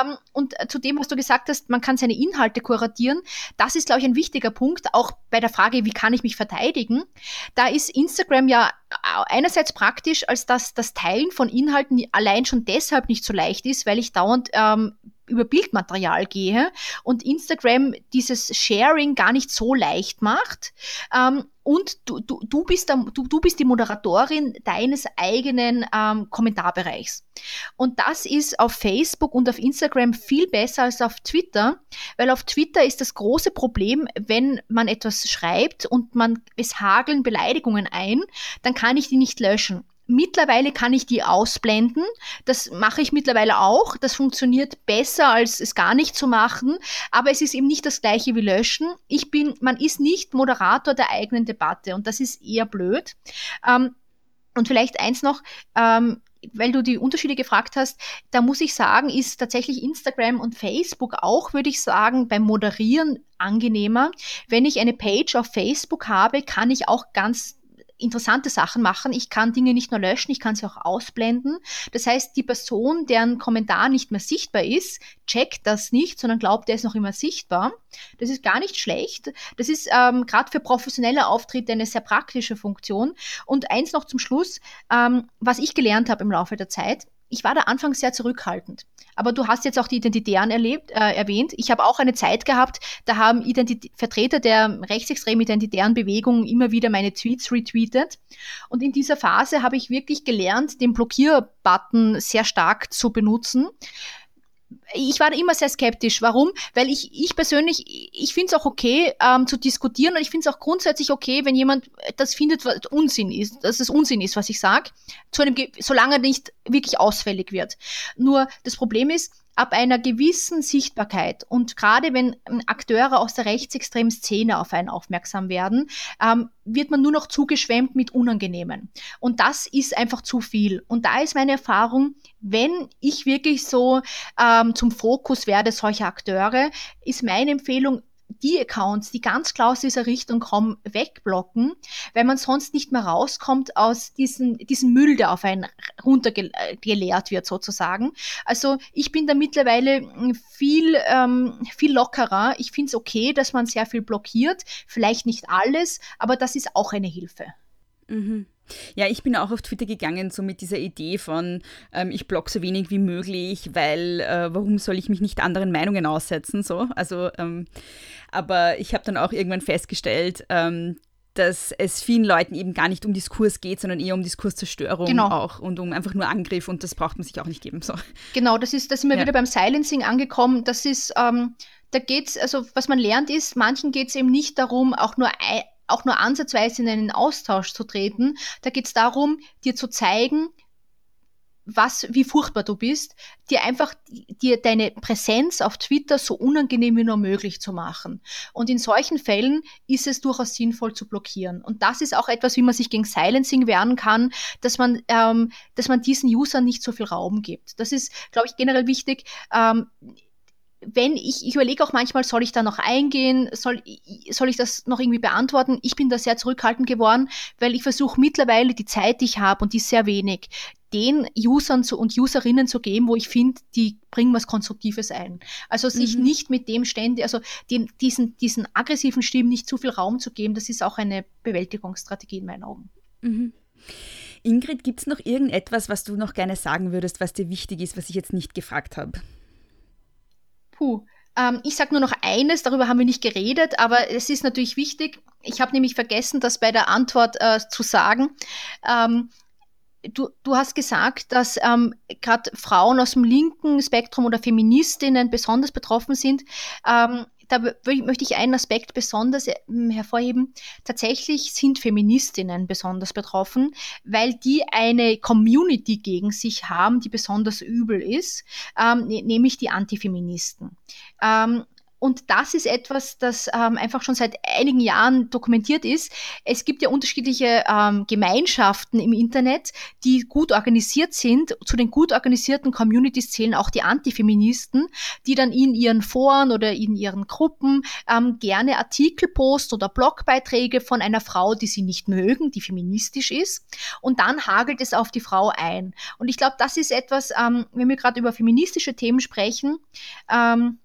Ähm, und zu dem, was du gesagt hast, man kann seine Inhalte kuratieren. Das ist, glaube ich, ein wichtiger Punkt, auch bei der Frage, wie kann ich mich verteidigen. Da ist Instagram ja einerseits praktisch, als dass das Teilen von Inhalten allein schon deshalb nicht so leicht ist, weil ich dauernd ähm, über Bildmaterial gehe und Instagram dieses Sharing gar nicht so leicht macht. Ähm, und du, du, du, bist du, du bist die Moderatorin deines eigenen ähm, Kommentarbereichs. Und das ist auf Facebook und auf Instagram viel besser als auf Twitter, weil auf Twitter ist das große Problem, wenn man etwas schreibt und man, es hageln Beleidigungen ein, dann kann ich die nicht löschen. Mittlerweile kann ich die ausblenden. Das mache ich mittlerweile auch. Das funktioniert besser, als es gar nicht zu machen. Aber es ist eben nicht das gleiche wie löschen. Ich bin, man ist nicht Moderator der eigenen Debatte und das ist eher blöd. Ähm, und vielleicht eins noch, ähm, weil du die Unterschiede gefragt hast, da muss ich sagen, ist tatsächlich Instagram und Facebook auch, würde ich sagen, beim Moderieren angenehmer. Wenn ich eine Page auf Facebook habe, kann ich auch ganz interessante Sachen machen. Ich kann Dinge nicht nur löschen, ich kann sie auch ausblenden. Das heißt, die Person, deren Kommentar nicht mehr sichtbar ist, checkt das nicht, sondern glaubt, der ist noch immer sichtbar. Das ist gar nicht schlecht. Das ist ähm, gerade für professionelle Auftritte eine sehr praktische Funktion. Und eins noch zum Schluss, ähm, was ich gelernt habe im Laufe der Zeit. Ich war da anfangs sehr zurückhaltend. Aber du hast jetzt auch die Identitären erlebt, äh, erwähnt. Ich habe auch eine Zeit gehabt, da haben Identitä Vertreter der rechtsextremen identitären Bewegung immer wieder meine Tweets retweetet. Und in dieser Phase habe ich wirklich gelernt, den Blockierbutton sehr stark zu benutzen ich war immer sehr skeptisch. Warum? Weil ich, ich persönlich, ich finde es auch okay, ähm, zu diskutieren und ich finde es auch grundsätzlich okay, wenn jemand das findet, was Unsinn ist, dass es Unsinn ist, was ich sage, solange er nicht wirklich ausfällig wird. Nur das Problem ist, ab einer gewissen Sichtbarkeit und gerade wenn ähm, Akteure aus der rechtsextremen Szene auf einen aufmerksam werden, ähm, wird man nur noch zugeschwemmt mit Unangenehmen. Und das ist einfach zu viel. Und da ist meine Erfahrung, wenn ich wirklich so ähm, zum Fokus werde solcher Akteure, ist meine Empfehlung, die Accounts, die ganz klar aus dieser Richtung kommen, wegblocken, weil man sonst nicht mehr rauskommt aus diesem, diesem Müll, der auf einen runtergeleert wird sozusagen. Also ich bin da mittlerweile hm, viel, ähm, viel lockerer. Ich finde es okay, dass man sehr viel blockiert, vielleicht nicht alles, aber das ist auch eine Hilfe. Mhm. Ja, ich bin auch auf Twitter gegangen, so mit dieser Idee von, ähm, ich blogge so wenig wie möglich, weil äh, warum soll ich mich nicht anderen Meinungen aussetzen? So, also, ähm, aber ich habe dann auch irgendwann festgestellt, ähm, dass es vielen Leuten eben gar nicht um Diskurs geht, sondern eher um Diskurszerstörung genau. auch und um einfach nur Angriff und das braucht man sich auch nicht geben. So. Genau, das ist, da sind wir ja. wieder beim Silencing angekommen. Das ist, ähm, da geht's, also was man lernt ist, manchen geht es eben nicht darum, auch nur ein, auch nur ansatzweise in einen Austausch zu treten. Da geht es darum, dir zu zeigen, was, wie furchtbar du bist, dir einfach dir deine Präsenz auf Twitter so unangenehm wie nur möglich zu machen. Und in solchen Fällen ist es durchaus sinnvoll zu blockieren. Und das ist auch etwas, wie man sich gegen Silencing wehren kann, dass man, ähm, dass man diesen Usern nicht so viel Raum gibt. Das ist, glaube ich, generell wichtig. Ähm, wenn ich, ich überlege auch manchmal, soll ich da noch eingehen, soll, soll ich das noch irgendwie beantworten? Ich bin da sehr zurückhaltend geworden, weil ich versuche mittlerweile die Zeit, die ich habe, und die ist sehr wenig, den Usern zu, und Userinnen zu geben, wo ich finde, die bringen was Konstruktives ein. Also sich mhm. nicht mit dem ständig, also den, diesen, diesen aggressiven Stimmen nicht zu viel Raum zu geben, das ist auch eine Bewältigungsstrategie in meinen Augen. Mhm. Ingrid, gibt es noch irgendetwas, was du noch gerne sagen würdest, was dir wichtig ist, was ich jetzt nicht gefragt habe? Puh. Ähm, ich sage nur noch eines, darüber haben wir nicht geredet, aber es ist natürlich wichtig. Ich habe nämlich vergessen, das bei der Antwort äh, zu sagen. Ähm, du, du hast gesagt, dass ähm, gerade Frauen aus dem linken Spektrum oder Feministinnen besonders betroffen sind. Ähm, da möchte ich einen Aspekt besonders ähm, hervorheben. Tatsächlich sind Feministinnen besonders betroffen, weil die eine Community gegen sich haben, die besonders übel ist, ähm, ne, nämlich die Antifeministen. Ähm, und das ist etwas, das ähm, einfach schon seit einigen Jahren dokumentiert ist. Es gibt ja unterschiedliche ähm, Gemeinschaften im Internet, die gut organisiert sind. Zu den gut organisierten Communities zählen auch die Antifeministen, die dann in ihren Foren oder in ihren Gruppen ähm, gerne Artikel posten oder Blogbeiträge von einer Frau, die sie nicht mögen, die feministisch ist. Und dann hagelt es auf die Frau ein. Und ich glaube, das ist etwas, ähm, wenn wir gerade über feministische Themen sprechen, ähm,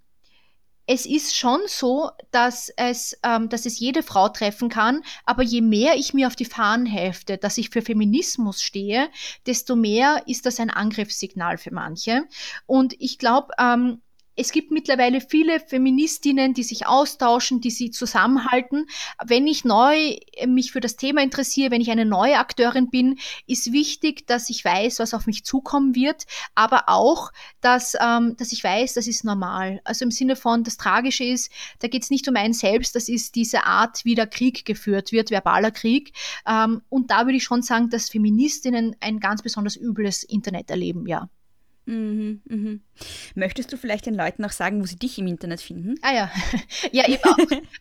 es ist schon so, dass es, ähm, dass es jede Frau treffen kann, aber je mehr ich mir auf die Fahnen hefte, dass ich für Feminismus stehe, desto mehr ist das ein Angriffssignal für manche. Und ich glaube, ähm, es gibt mittlerweile viele Feministinnen, die sich austauschen, die sie zusammenhalten. Wenn ich neu äh, mich für das Thema interessiere, wenn ich eine neue Akteurin bin, ist wichtig, dass ich weiß, was auf mich zukommen wird, aber auch, dass, ähm, dass ich weiß, das ist normal. Also im Sinne von, das Tragische ist, da geht es nicht um einen selbst, das ist diese Art, wie der Krieg geführt wird, verbaler Krieg. Ähm, und da würde ich schon sagen, dass Feministinnen ein ganz besonders übles Internet erleben, ja. Mhm, mhm. Möchtest du vielleicht den Leuten auch sagen, wo sie dich im Internet finden? Ah ja, (laughs) ja eben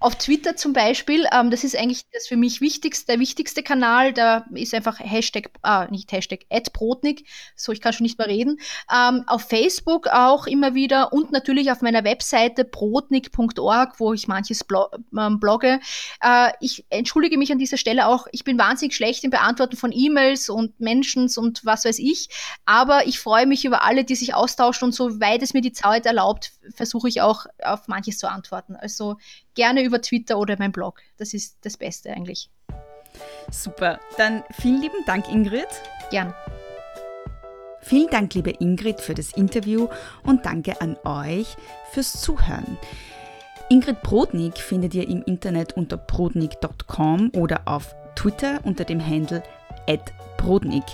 auf Twitter zum Beispiel. Ähm, das ist eigentlich das für mich wichtigste, der wichtigste Kanal. Da ist einfach Hashtag, ah, nicht Hashtag, Brotnik. So, ich kann schon nicht mehr reden. Ähm, auf Facebook auch immer wieder und natürlich auf meiner Webseite brotnik.org, wo ich manches blo ähm, blogge. Äh, ich entschuldige mich an dieser Stelle auch. Ich bin wahnsinnig schlecht im Beantworten von E-Mails und Mentions und was weiß ich. Aber ich freue mich über alle, die sich austauschen und soweit es mir die Zeit erlaubt, versuche ich auch auf manches zu antworten. Also gerne über Twitter oder mein Blog. Das ist das Beste eigentlich. Super. Dann vielen lieben Dank, Ingrid. Gern. Vielen Dank, liebe Ingrid, für das Interview und danke an euch fürs Zuhören. Ingrid Brodnik findet ihr im Internet unter brodnik.com oder auf Twitter unter dem Handle Brodnik.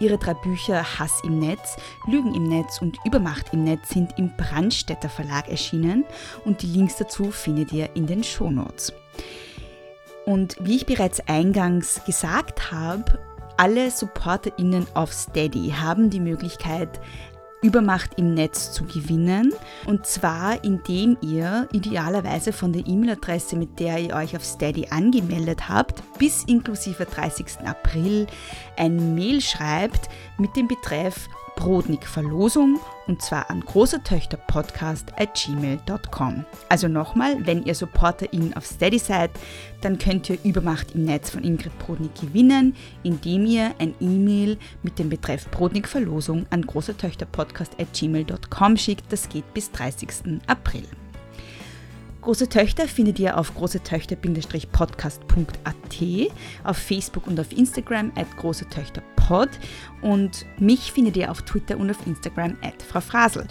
Ihre drei Bücher Hass im Netz, Lügen im Netz und Übermacht im Netz sind im Brandstätter Verlag erschienen und die Links dazu findet ihr in den Shownotes. Und wie ich bereits eingangs gesagt habe, alle SupporterInnen auf Steady haben die Möglichkeit, Übermacht im Netz zu gewinnen. Und zwar, indem ihr idealerweise von der E-Mail-Adresse, mit der ihr euch auf Steady angemeldet habt, bis inklusive 30. April ein Mail schreibt mit dem Betreff Brodnik Verlosung und zwar an großetöchterpodcast at gmail.com. Also nochmal, wenn ihr SupporterInnen auf Steady seid, dann könnt ihr Übermacht im Netz von Ingrid Brodnik gewinnen, indem ihr ein E-Mail mit dem Betreff Brodnik Verlosung an großetöchterpodcast at gmail.com schickt. Das geht bis 30. April. Große Töchter findet ihr auf großetöchter-podcast.at, auf Facebook und auf Instagram at großetöchterpod und mich findet ihr auf Twitter und auf Instagram at Frau Frasel.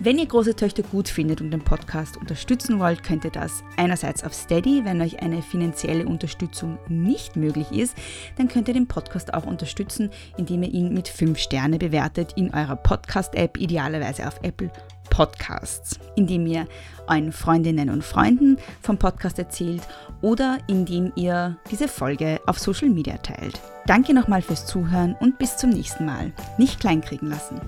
Wenn ihr Große Töchter gut findet und den Podcast unterstützen wollt, könnt ihr das einerseits auf Steady, wenn euch eine finanzielle Unterstützung nicht möglich ist, dann könnt ihr den Podcast auch unterstützen, indem ihr ihn mit 5 Sterne bewertet in eurer Podcast-App, idealerweise auf Apple Podcasts, indem ihr euren Freundinnen und Freunden vom Podcast erzählt oder indem ihr diese Folge auf Social Media teilt. Danke nochmal fürs Zuhören und bis zum nächsten Mal. Nicht kleinkriegen lassen.